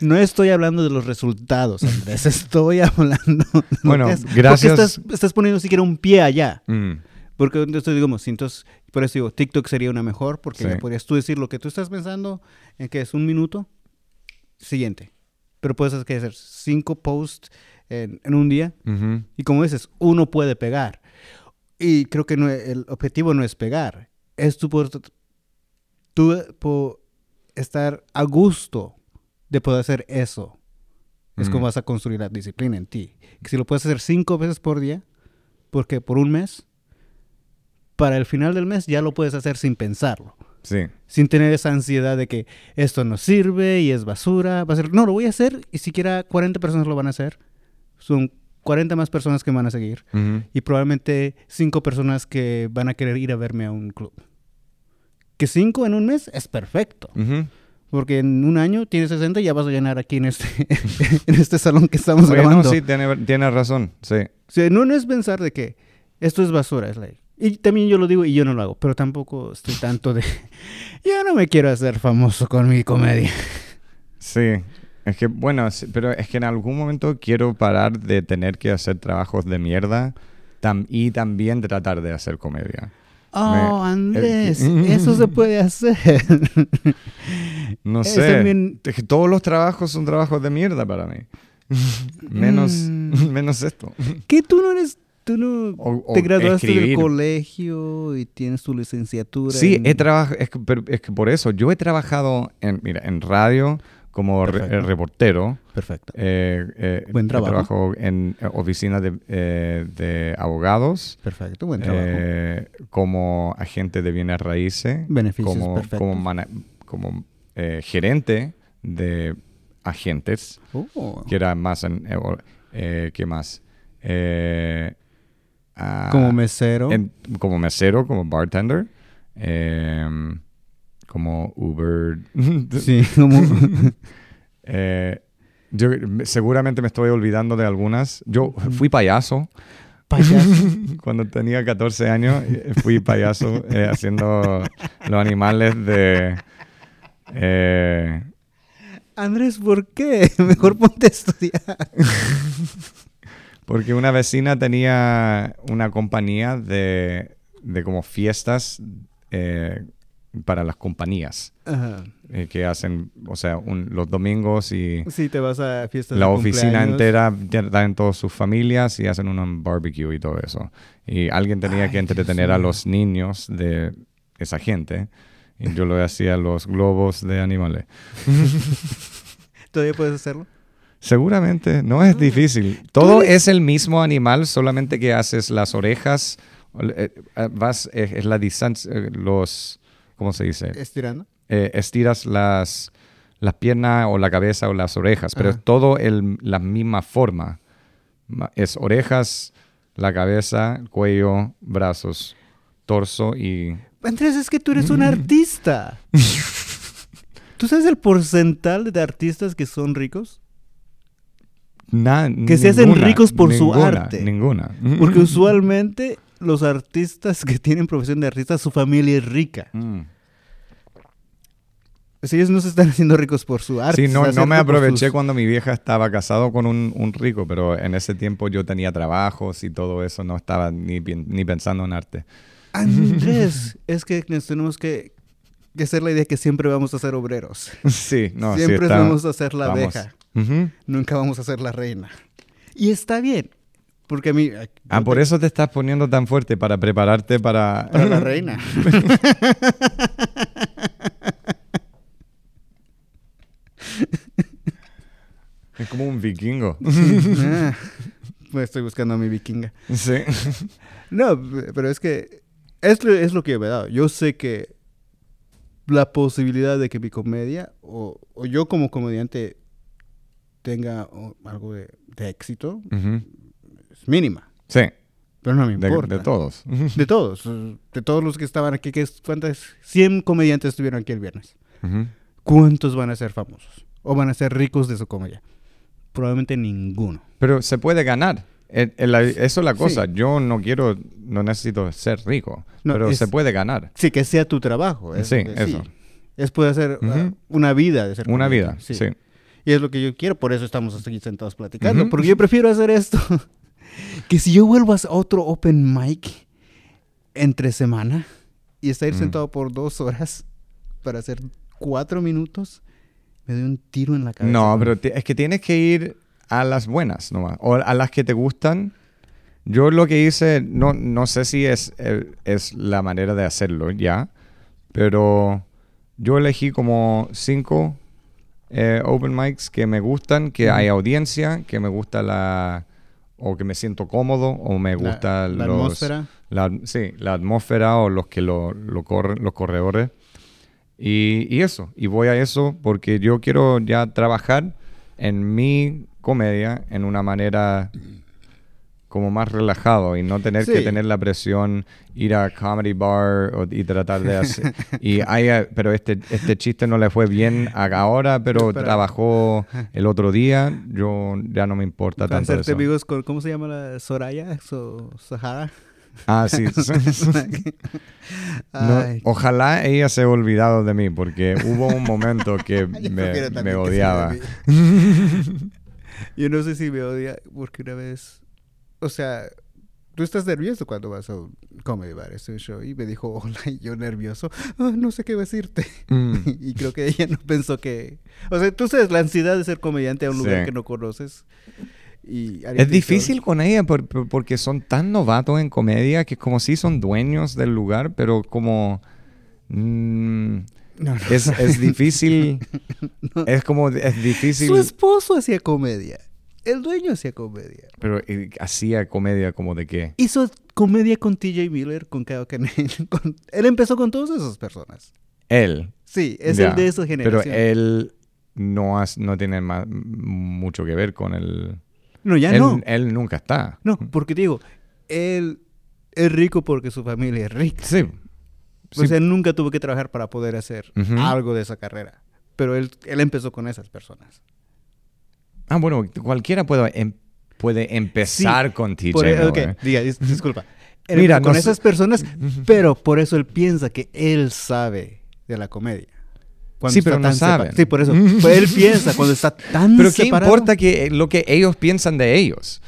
No estoy hablando de los resultados, Andrés. Estoy hablando... de lo Bueno, que es- gracias- Porque estás, estás poniendo siquiera un pie allá. Mm, Porque entonces digamos, si entonces, por eso digo, TikTok sería una mejor, porque Sí. podrías tú decir lo que tú estás pensando, en que es un minuto, siguiente. Pero puedes hacer, cinco posts en, en un día, y como dices, uno puede pegar. Y creo que no, el objetivo no es pegar, es tú poder, tú po- estar a gusto de poder hacer eso. Es Mm. como vas a construir la disciplina en ti. Si lo puedes hacer cinco veces por día, porque por un mes, para el final del mes ya lo puedes hacer sin pensarlo. Sí. Sin tener esa ansiedad de que esto no sirve y es basura. Va a ser, no, lo voy a hacer y siquiera 40 personas lo van a hacer. Son 40 más personas que me van a seguir y probablemente 5 personas que van a querer ir a verme a un club. Que 5 en un mes es perfecto. Ujú. Porque en un año tienes 60 y ya vas a llenar aquí en este, en este salón que estamos Oye, no, grabando. sí, tiene, tiene razón. Sí. O sea, no, no es pensar de que esto es basura, es like. Y también yo lo digo y yo no lo hago, pero tampoco estoy tanto de... yo no me quiero hacer famoso con mi comedia. Sí. Es que, bueno, pero es que en algún momento quiero parar de tener que hacer trabajos de mierda tam- y también tratar de hacer comedia. Oh, Me- Andrés, eso se puede hacer. No sé. todos los trabajos son trabajos de mierda para mí. menos, Mm. menos esto. ¿Qué tú no eres... Tú no O- o te graduaste del colegio y tienes tu licenciatura. Sí, en- he trabajado, es que, es que por eso, yo he trabajado en, mira, en radio como re- eh, reportero. Perfecto. eh, eh, Buen trabajo. Trabajo en oficinas de, eh, de abogados. Perfecto, buen trabajo. como agente de bienes raíces. Beneficios como, perfectos. como, mana- como gerente de agentes. Oh. Que era más en... ¿Qué más? Ah, Como mesero. en- como mesero, como bartender, em, como Uber. Sí, como... Eh, yo me- seguramente me estoy olvidando de algunas. Yo fui payaso payaso. cuando tenía 14 años. eh, Fui payaso eh, haciendo los animales de... eh, Andrés, ¿por qué? Mejor ponte a estudiar. porque una vecina tenía una compañía de, de como fiestas eh, para las compañías. Ajá. eh, que hacen, o sea, un- los domingos y Sí, te vas a fiestas la de oficina entera dan todas sus familias y hacen un barbecue y todo eso. Y alguien tenía Ay, que Dios entretener a los niños de esa gente. Y yo lo hacía los globos de animales. ¿Todavía puedes hacerlo? Seguramente, no es difícil. Todo es el mismo animal, solamente que haces las orejas, eh, eh, vas, eh, es la distancia, los, ¿cómo se dice? Estirando. eh, estiras las, las piernas o la cabeza o las orejas, pero Ajá. es todo el, la misma forma. Ma- Es orejas, la cabeza, el cuello, brazos, torso y... Andrés, es que tú eres un artista. ¿Tú sabes el porcentaje de artistas que son ricos? na- Que se hacen ricos por su arte. Ninguna. Porque usualmente los artistas que tienen profesión de artista, su familia es rica. Mm. Ellos no se están haciendo ricos por su arte. Sí, no, no me aproveché sus- cuando mi vieja estaba casado con un, un rico, pero en ese tiempo yo tenía trabajos y todo eso, no estaba ni, pen- ni pensando en arte. Andrés, es que nos tenemos que, que hacer la idea que siempre vamos a ser obreros. Sí, no, sí siempre está- vamos a ser la vamos. abeja. Nunca vamos a ser la reina. Y está bien. Porque a mí... Ah, yo por te- eso te estás poniendo tan fuerte para prepararte para... Para la reina. es como un vikingo. Ah, Pues estoy buscando a mi vikinga. Sí. No, pero es que es, lo- es lo que yo me he dado. Yo sé que la posibilidad de que mi comedia o, o yo como comediante tenga algo de, de éxito es mínima. Sí, Pero no me de, importa. de todos. De todos. De todos los que estaban aquí. Que es- ¿Cuántas? 100 comediantes estuvieron aquí el viernes. Ujú. ¿Cuántos van a ser famosos? ¿O van a ser ricos de su comedia? Probablemente ninguno. Pero se puede ganar. El- el- eso es la cosa. Sí. Yo no quiero, no necesito ser rico, No, pero es- se puede ganar. Sí, que sea tu trabajo. es Sí, eso. Es poder hacer uh, Ujú. una vida de ser Una vida, sí. Y es lo que yo quiero, por eso estamos aquí sentados platicando. Porque yo prefiero hacer esto. que si yo vuelvo a hacer otro open mic entre semana y estar Mm. sentado por dos horas para hacer cuatro minutos, me doy un tiro en la cabeza. No, pero es que tienes que ir a las buenas nomás, o a las que te gustan. Yo lo que hice, no, no sé si es, eh, es la manera de hacerlo ya, pero yo elegí como cinco eh, open mics que me gustan, que hay audiencia, que me gusta la... o que me siento cómodo, o me La- gusta la los... atmósfera. La, sí, la atmósfera o los que lo, lo corren, los corredores. Y, y eso, y voy a eso porque yo quiero ya trabajar en mi comedia en una manera como más relajado y no tener que tener la presión ir a comedy bar o- y tratar de hacer y hay, eh, pero este este chiste no le fue bien ahora pero trabajó el otro día. Yo ya no me importa tanto eso. amigos con, ¿cómo se llama la Soraya? So- Sahara. ah sí. No, ojalá ella se haya olvidado de mí, porque hubo un momento que me, que odiaba. Yo no sé si me odia porque una vez, o sea, tú estás nervioso cuando vas a un comedy bar, es un show, y me dijo hola, y yo nervioso, "Ah, no sé qué decirte. Mm. y creo que ella no pensó que, o sea, tú sabes la ansiedad de ser comediante a un lugar Sí. que no conoces. Y Es difícil con ella por- por- porque son tan novatos en comedia que como si son dueños del lugar, pero como... mm, No, no, es, es difícil, es como, es difícil, Su esposo hacía comedia. El dueño hacía comedia. pero eh, hacía comedia como de qué. Hizo comedia con TJ Miller, con Kyle Kinane, con- Él empezó con todas esas personas. Él. Sí, es el de esa generación. Pero él no, has- no tiene ma- mucho que ver con el... no, ya él, no. él nunca está. No, porque te digo, él es rico porque su familia es rica. Sí. O Sí, sea, nunca tuvo que trabajar para poder hacer algo de esa carrera. Pero él, él empezó con esas personas. Ah, bueno, cualquiera puede, em- puede empezar con TJ Por, Miller. ok, diga, dis- disculpa. Mira, con no esas personas, pero por eso él piensa que él sabe de la comedia. Cuando Sí, pero no saben. Sí, por eso. Pues él piensa cuando está tan Pero ¿qué importa que, eh, lo que ellos piensan de ellos?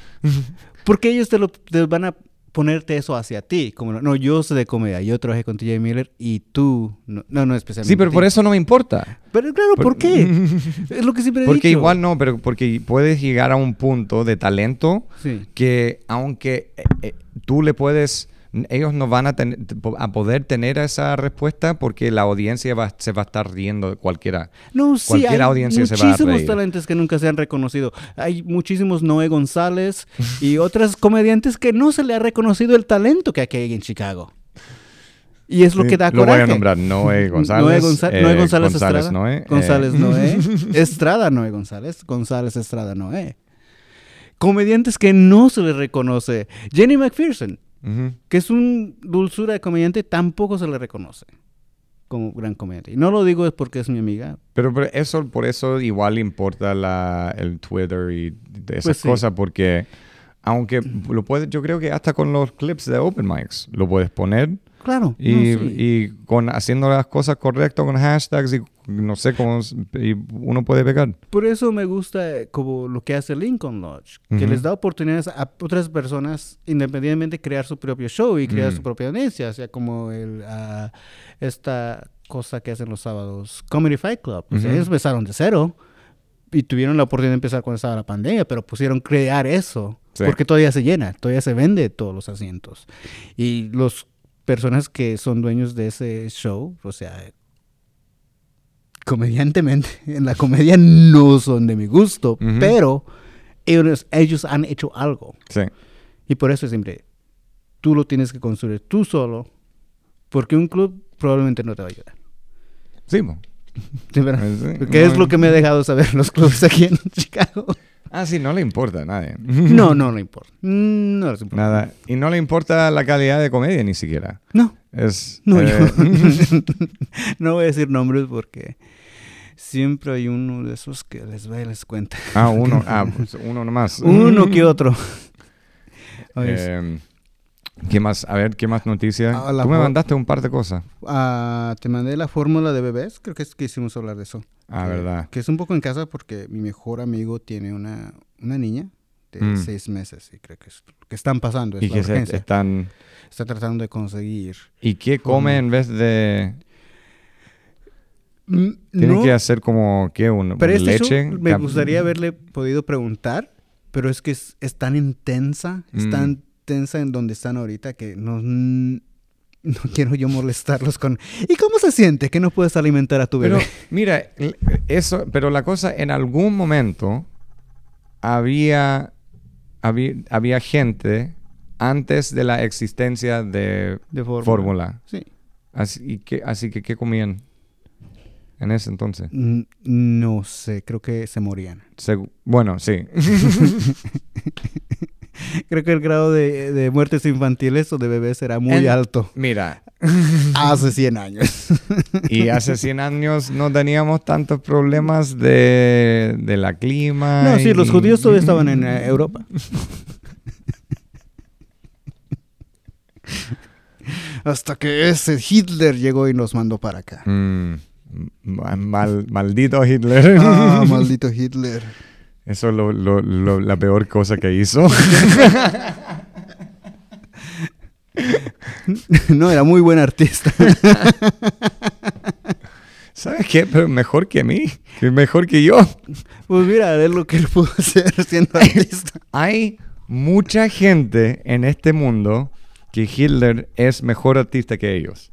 Porque ellos te lo te van a ponerte eso hacia ti. Como, no, yo sé de comedia, yo trabajé con TJ Miller y tú, no, no, no especialmente. Sí, pero por eso no me importa. Pero claro, ¿por, Por- qué? es lo que siempre he Porque dicho. igual no, pero porque puedes llegar a un punto de talento Sí. que aunque eh, eh, tú le puedes, ellos no van a, tener, a poder tener esa respuesta porque la audiencia va- se va a estar riendo de cualquiera. No, sí, Cualquier hay audiencia se va a muchísimos talentos que nunca se han reconocido. Hay muchísimos Noé González y otras comediantes que no se le ha reconocido el talento que aquí hay en Chicago. Y es lo que da lo coraje. voy a nombrar, Noé González. Noé, Gonza- eh, Noé González, González Estrada. Noé, eh, González Noé. Estrada Noé González. González Estrada Noé. Comediantes que no se les reconoce. Jenny McPherson, Ujú. que es un dulzura de comediante, tampoco se le reconoce como gran comediante. Y no lo digo es porque es mi amiga. Pero, pero eso, por eso igual importa la, el Twitter y de esas Pues sí. cosas, porque aunque lo puedes, yo creo que hasta con los clips de Open Mics lo puedes poner Claro. y, no, sí. y con haciendo las cosas correctas con hashtags y no sé cómo uno puede pegar. Por eso me gusta eh, como lo que hace Lincoln Lodge, que les da oportunidades a otras personas independientemente crear su propio show y crear Mm. su propia audiencia, o sea, como el, ah, esta cosa que hacen los sábados, Comedy Fight Club. O sea, Ujú. ellos empezaron de cero y tuvieron la oportunidad de empezar cuando estaba la pandemia, pero pusieron crear eso, Sí. porque todavía se llena, todavía se vende todos los asientos. Y los personas que son dueños de ese show, o sea, comediantemente, en la comedia no son de mi gusto, pero ellos, ellos han hecho algo. Sí. Y por eso siempre, tú lo tienes que construir tú solo, porque un club probablemente no te va a ayudar. Sí. ¿Sí, verdad? Eh, sí. Porque es No- lo que me ha dejado saber los clubes aquí en Chicago. Ah, sí, no le importa a nadie. No, no, no importa. Mm, No les importa. Nada. Y no le importa la calidad de comedia ni siquiera. No, Es. no, eh, yo. no voy a decir nombres porque siempre hay uno de esos que les va y les cuenta. ah, uno. Ah, pues uno nomás. Uno que otro. Oye, Eh, ¿Qué más? A ver, ¿qué más noticias? Ah, Tú me mandaste un par de cosas. ah, te mandé la fórmula de bebés, creo que es que hicimos hablar de eso. Ah, Que- verdad. Que es un poco en casa porque mi mejor amigo tiene una, una niña de Mm. seis meses y creo que es que están pasando. Es Y la que se están. Está tratando de conseguir. ¿Y qué come en vez de.? Mm, Tienen no, que hacer como. ¿Qué? Un, pero un este leche. me gustaría haberle podido preguntar, pero es que es, es tan intensa, es Mm. tan tensa en donde están ahorita que no, no quiero yo molestarlos con... ¿Y cómo se siente que no puedes alimentar a tu Pero bebé? mira, l- eso, pero la cosa, en algún momento había, había, había gente antes de la existencia de de fórmula. Sí. Así que, así que, ¿qué comían en ese entonces? No sé, creo que se morían. Segu- bueno, sí. Creo que el grado de, de muertes infantiles o de bebés era muy alto Mira, hace 100 años. y hace 100 años no teníamos tantos problemas de, de la clima. No, sí, los judíos todavía estaban en eh, Europa. Hasta que ese Hitler llegó y nos mandó para acá. Mm, ma- mal- maldito Hitler. Ah, maldito Hitler. Eso es lo- lo- lo- la peor cosa que hizo. No, era muy buen artista. ¿Sabes qué? Pero mejor que mí. Que mejor que yo. Pues mira, es lo que él pudo hacer siendo artista. Hay mucha gente en este mundo que Hitler es mejor artista que ellos.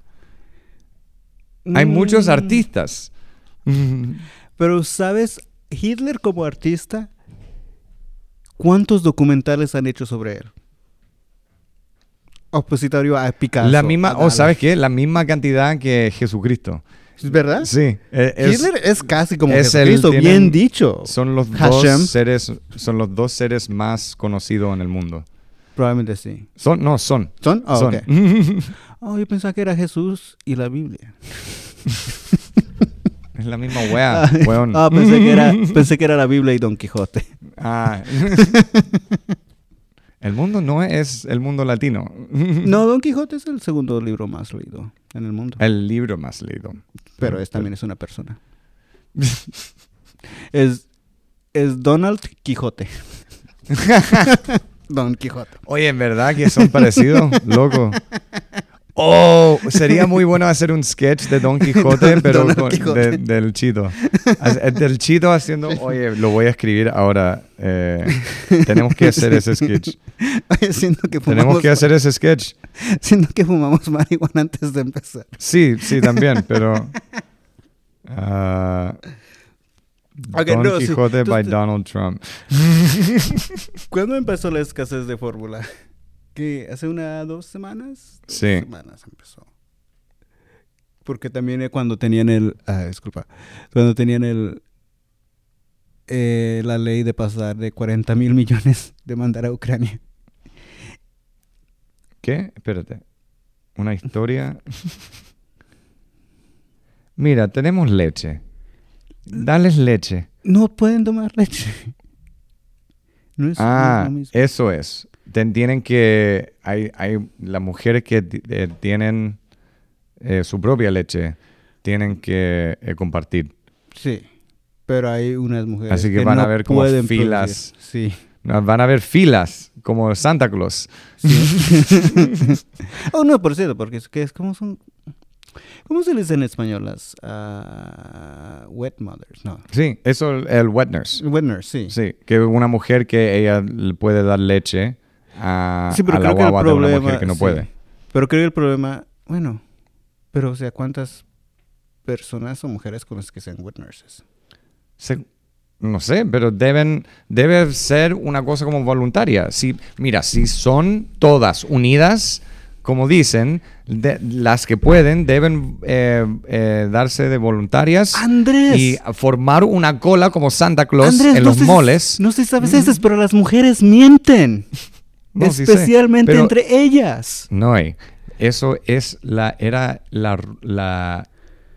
Hay muchos Mm, artistas. Pero, ¿sabes? Hitler como artista, ¿cuántos documentales han hecho sobre él? Opositorio a Picasso. La misma, o Dalí. sabes qué, la misma cantidad que Jesucristo. ¿Es verdad? Sí, e- es- Hitler es casi como es el- Jesucristo, tienen- bien dicho. son los Hashem. dos seres, son los dos seres más conocidos en el mundo. Probablemente sí. Son, no, son. ¿Son? Ah, son. ok. Oh, yo pensaba que era Jesús y la Biblia. es la misma wea, weón. Ah, pensé que, era, pensé que era la Biblia y Don Quijote. Ah. el mundo no es el mundo latino. No, Don Quijote es el segundo libro más leído en el mundo. El libro más leído. Pero es, también es una persona. es, es Donald Quijote. Don Quijote. Oye, en verdad que son parecidos, loco. Oh, sería muy bueno hacer un sketch de Don Quijote, pero Donald con- Quijote. de- del Chito. Eh, Del Chito haciendo, oye, lo voy a escribir ahora. eh, tenemos que hacer ese sketch. Oye, siento que fumamos, Tenemos que hacer ese sketch. siento que fumamos marihuana antes de empezar. Sí, sí, también, pero... ah, Ok, Don no, sí, Quijote tú- by Donald Trump. ¿Cuándo empezó la escasez de fórmula? ¿Qué? ¿Hace una, dos semanas? Dos Sí. semanas empezó. Porque también eh, cuando tenían el... Ah, disculpa. Cuando tenían el... eh, la ley de pasar de 40 mil millones de mandar a Ucrania. ¿Qué? Espérate. Una historia. Mira, tenemos leche. Dales leche. No pueden tomar leche. No es, no es Ah, eso es. Tienen que. Hay, hay las mujeres que eh, tienen eh, su propia leche. Tienen que eh, compartir. Sí. Pero hay unas mujeres Así que van a haber como filas. producir. Sí. No, Van a haber filas, como Santa Claus. oh, no, por cierto, porque es que es como son... ¿Cómo se les dice en español las ah, wet mothers? No. Sí, eso el wet nurse. Wet nurse, sí. Sí, que una mujer que ella le puede dar leche a, Sí, pero a la creo que el guagua de una problema- mujer que no sí. puede. Pero creo que el problema, bueno, pero o sea, ¿cuántas personas o mujeres con las que sean wet nurses? Se- no sé, pero deben, debe ser una cosa como voluntaria. Si, mira, si son todas unidas, como dicen, de- las que pueden deben eh, eh, darse de voluntarias Andrés. y formar una cola como Santa Claus Andrés, en no los moles. No sé si sabes eso, pero las mujeres mienten. No, sí sé, especialmente entre ellas. No, eso es la, era la, la,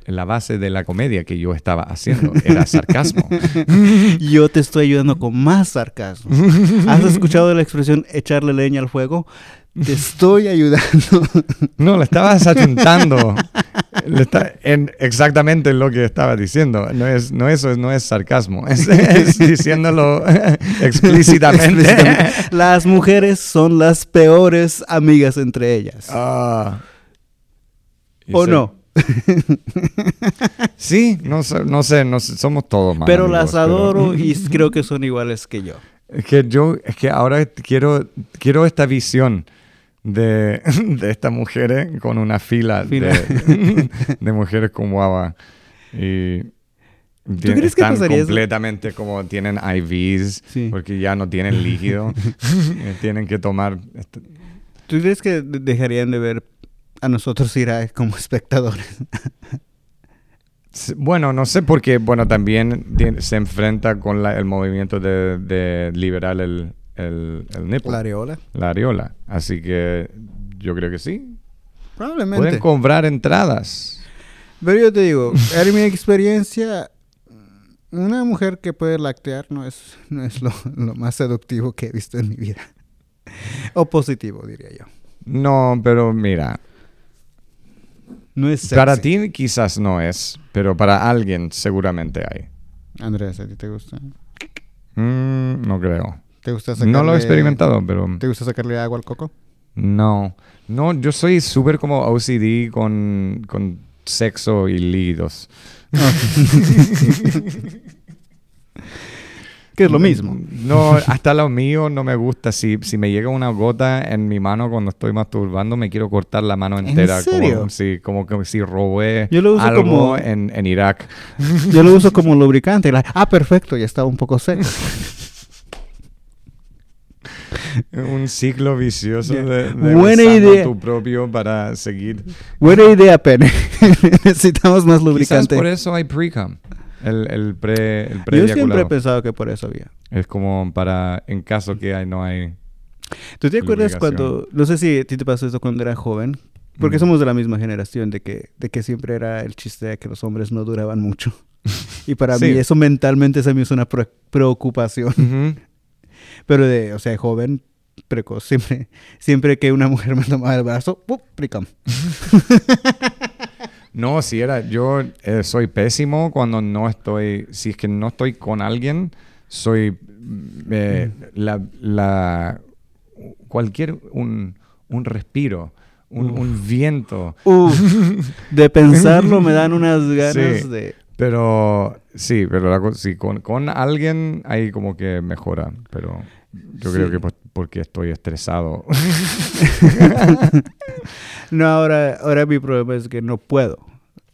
la base de la comedia que yo estaba haciendo, era sarcasmo. Yo te estoy ayudando con más sarcasmo. ¿Has escuchado la expresión echarle leña al fuego? Te estoy ayudando. No, le estabas achuntando Le está- en exactamente lo que estaba diciendo. No es, no eso no es sarcasmo, es, es diciéndolo explícitamente. Explícitamente. Las mujeres son las peores amigas entre ellas. Ah. ¿O se- no? Sí, no sé, no sé, no sé, somos todos mal Pero amigos, las pero- adoro y creo que son iguales que yo. Es que yo, es que ahora quiero, quiero esta visión de, de estas mujeres con una fila, Fila. De, de mujeres con guava. Y tien- crees que están pasaría eso? completamente como tienen IVs, Sí. porque ya no tienen líquido. eh, tienen que tomar... este- ¿Tú crees que de- dejarían de ver a nosotros ir a como espectadores? Bueno, no sé porque, bueno, también se enfrenta con la- el movimiento de, de liberar el, el, el nipple, La areola. la areola. Así que yo creo que sí. Probablemente. Pueden comprar entradas. Pero yo te digo, en mi experiencia, una mujer que puede lactear no es, no es lo, lo más seductivo que he visto en mi vida. O positivo, diría yo. No, pero mira, No es sexy. para ti quizás no es, pero para alguien seguramente hay. Andrés, ¿a ti te gusta? Mm, no creo. ¿Te gusta No lo he experimentado, pero ¿Te gusta sacarle agua al coco? no. No, yo soy súper como OCD con, con sexo y líquidos. Que es lo mismo. No, hasta lo mío no me gusta. Si, si me llega una gota en mi mano cuando estoy masturbando, me quiero cortar la mano ¿En entera. serio? Como, sí, como que si robé Yo lo uso algo como- en, en Irak. Yo lo uso como lubricante. la- ah, perfecto, ya estaba un poco seco. Un ciclo vicioso de, de Buena usando idea. tu propio para seguir. Buena idea, Pene. Necesitamos más Quizás lubricante. por eso hay pre-cum. El, el pre el Yo siempre he pensado que por eso había. Es como para, en caso que hay, no hay... ¿Tú te acuerdas cuando, no sé si a ti te pasó esto cuando era joven, porque Mm. somos de la misma generación, de que, de que siempre era el chiste de que los hombres no duraban mucho. Y para Sí. mí eso mentalmente se me hizo una pre- preocupación. Pero de, o sea, joven, precoz, siempre, siempre que una mujer me tomaba el brazo, ¡pum! No, si era, yo eh, soy pésimo cuando no estoy, si es que no estoy con alguien, soy mm, eh, la, la, cualquier, un, un respiro, un, viento, de pensarlo me dan unas ganas Sí. de... pero sí, pero la sí, con, con alguien ahí como que mejora, pero yo creo que porque estoy estresado. No, ahora, ahora mi problema es que no puedo.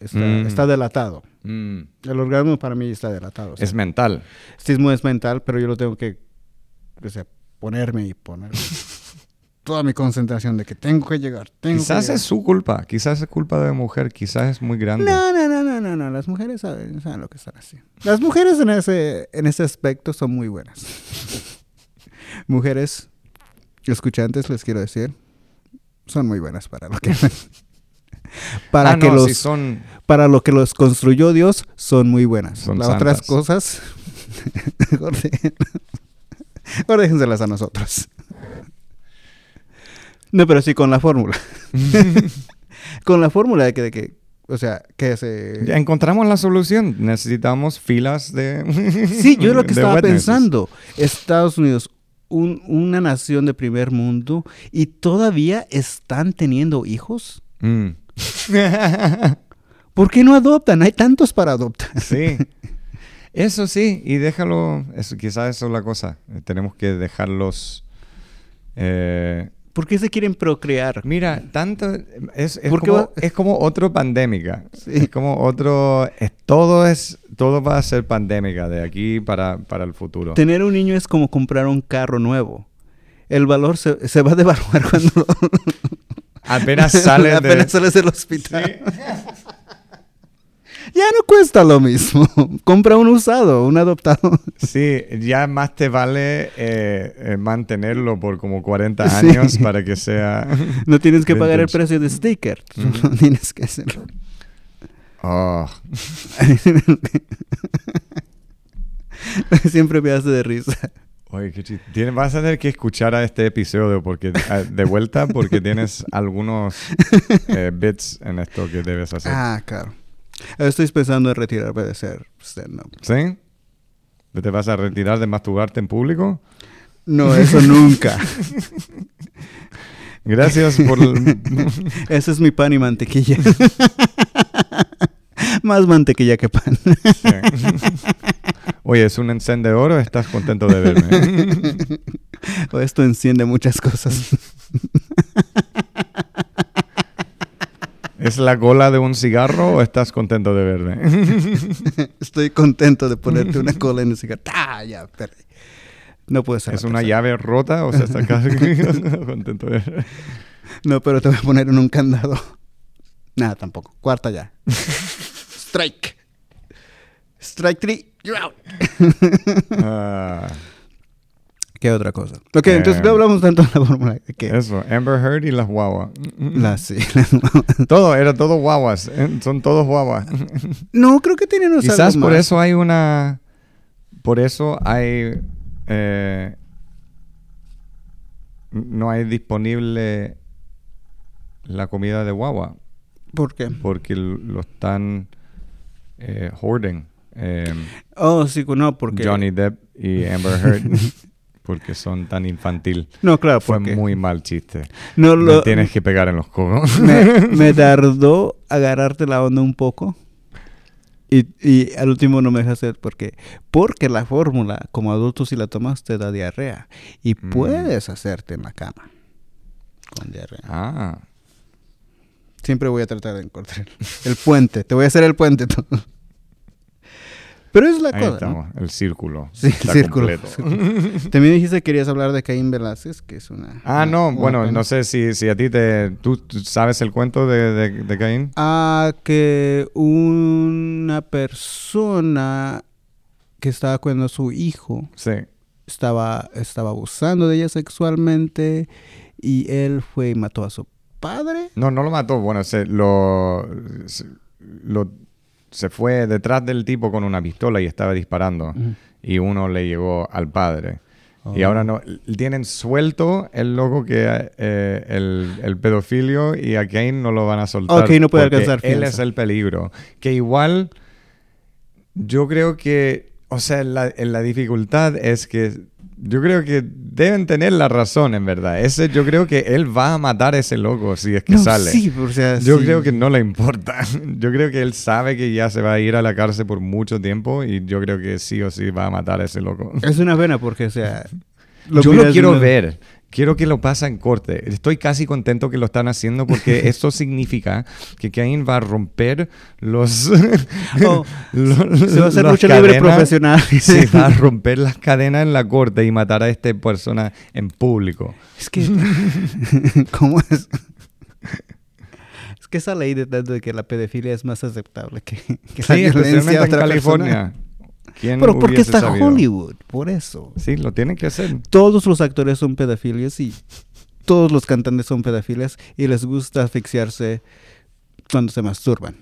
Está, Mm. está delatado. Mm, El orgasmo para mí está delatado. o sea, es mental. Sí, es mental, pero yo lo tengo que, o sea, ponerme y poner toda mi concentración de que tengo que llegar. Tengo Quizás que es su culpa, quizás es culpa de mujer, quizás es muy grande. llegar. No, no, no, no, no, no. Las mujeres saben, saben lo que están haciendo. Las mujeres en ese, en ese aspecto son muy buenas. mujeres escuchantes, les quiero decir, son muy buenas para lo que para Ah, que no, los si son para lo que los construyó Dios son muy buenas. Son Las otras cosas déjenselas a nosotros. No, pero sí con la fórmula. con la fórmula de que, de que, o sea, que se... Ya encontramos la solución. Necesitamos filas de. Sí, yo lo que estaba pensando. Estados Unidos, un- una nación de primer mundo, y todavía están teniendo hijos. Mm. ¿Por qué no adoptan? Hay tantos para adoptar. sí. Eso sí, y déjalo. Eso, quizás eso es la cosa. Tenemos que dejarlos. eh, ¿Por qué se quieren procrear? Mira, tanto es, es ¿Por qué como, es como otro pandémica. Sí. Es como otro. es- todo es todo va a ser pandémica de aquí para, para el futuro. Tener un niño es como comprar un carro nuevo. El valor se, se va a devaluar cuando Apenas sale de. apenas sales del hospital. Sí. Ya no cuesta lo mismo. Compra un usado, un adoptado. Sí, ya más te vale eh, eh, mantenerlo por como 40 Sí. años para que sea. No tienes que pagar el Vintage. precio de sticker. Ujú. Solo tienes que hacerlo. Oh, Siempre me hace de risa. oye, qué chiste. Tienes- vas a tener que escuchar a este episodio porque ah, de vuelta porque tienes algunos eh, bits en esto que debes hacer. Ah, claro. Estoy pensando en retirarme de ser stand-up. ¿Sí? ¿Te vas a retirar de masturbarte en público? No, eso nunca. Gracias por... el- Ese es mi pan y mantequilla. Más mantequilla que pan. Sí. Oye, ¿es un encendedor o estás contento de verme? O esto enciende muchas cosas. ¿Es la cola de un cigarro o estás contento de verme? Estoy contento de ponerte una cola en el cigarro. ¡Ah! Ya, perdí. No puede ser. ¿Es una llave rota o sea, estás casi contento de verme? No, pero te voy a poner en un candado. Nada, tampoco. Cuarta ya. Strike. Strike three. You're out. Ah, ¿Qué otra cosa? Ok, entonces no Eh, hablamos tanto de la fórmula. ¿Qué? eso, Amber Heard y las guaguas. La, sí. Todo, era todo guaguas. eh, Son todos guaguas. no, creo que tienen unos Quizás algo por más. eso hay una... Por eso hay... eh, no hay disponible la comida de guagua. ¿Por qué? Porque lo están eh, hoarding. eh, Oh, sí, no, porque... Johnny Depp y Amber Heard. porque son tan infantil. No, claro, Fue porque... muy mal chiste. No, Me lo... tienes que pegar en los cocos. me, me tardó agarrarte la onda un poco. Y, y al último no me dejas hacer porque porque la fórmula como adulto si la tomas te da diarrea y Mm. puedes hacerte en la cama con diarrea. ah. Siempre voy a tratar de encontrar el puente. Te voy a hacer el puente todo. Pero es la Ahí cosa. El círculo. Sí, el círculo. También dijiste que querías hablar de Caín Velázquez, que es una. Ah, una- no, una bueno, pena. no sé si, si a ti te... ¿Tú tú sabes el cuento de, de, de Caín? Ah, que una persona que estaba cuidando a su hijo Sí. estaba, estaba abusando de ella sexualmente y él fue y mató a su padre. No, no lo mató. Bueno, se lo, se, lo- se fue detrás del tipo con una pistola y estaba disparando. Y uno le llegó al padre. Y ahora no, tienen suelto el loco que eh, el, el pedofilio y a Cain no lo van a soltar. Ok, no puede alcanzar Él es el peligro. Que igual, yo creo que, o sea, la, la dificultad es que yo creo que deben tener la razón, en verdad. Ese, yo creo que él va a matar a ese loco si es que No, sale. Sí, o sea, Yo sí. creo que no le importa. Yo creo que él sabe que ya se va a ir a la cárcel por mucho tiempo y yo creo que sí o sí va a matar a ese loco. Es una pena porque, o sea... yo lo quiero una- ver. Quiero que lo pasa en corte. Estoy casi contento que lo están haciendo porque eso significa que Cain va a romper los... Oh, lo- Se va a hacer lucha libre profesional. Sí, va a romper las cadenas en la corte y matar a esta persona en público. Es que... ¿Cómo es? Es que esa ley de tanto de que la pedofilia es más aceptable que, que la violencia en California. persona. ¿Quién Pero porque está sabido? Hollywood, por eso. Sí, lo tienen que hacer. Todos los actores son pedofilias y todos los cantantes son pedofilias y les gusta asfixiarse cuando se masturban.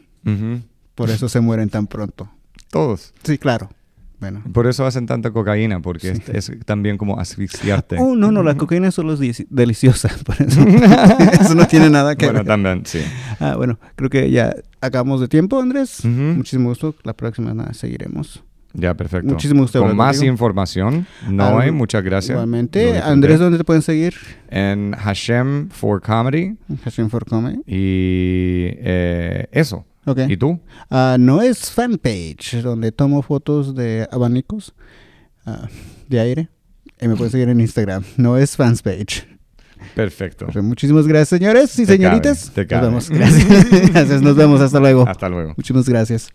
Por eso se mueren tan pronto. Todos. Sí, claro. Bueno. Por eso hacen tanta cocaína, porque Sí. es, es también como asfixiarte. Oh, no, no, la cocaína solo es deliciosa, por eso. eso no tiene nada que bueno, ver. también, sí. Ah, bueno, creo que ya acabamos de tiempo, Andrés. Muchísimo gusto. La próxima nada, seguiremos. Ya, perfecto. Muchísimo gusto Con más contigo. información, no hay, muchas gracias. Igualmente. Andrés, ¿dónde te pueden seguir? En Hashem for Comedy. Hashem for Comedy. Y eh, eso. Ok. ¿Y tú? Ah, no es fanpage, donde tomo fotos de abanicos ah, de aire. Y me pueden seguir en Instagram. No es fanpage. Perfecto. Pues muchísimas gracias, señores y Te señoritas. cabe, te cabe. Nos vemos. Gracias. Gracias. Nos vemos. Hasta luego. Hasta luego. Muchísimas gracias.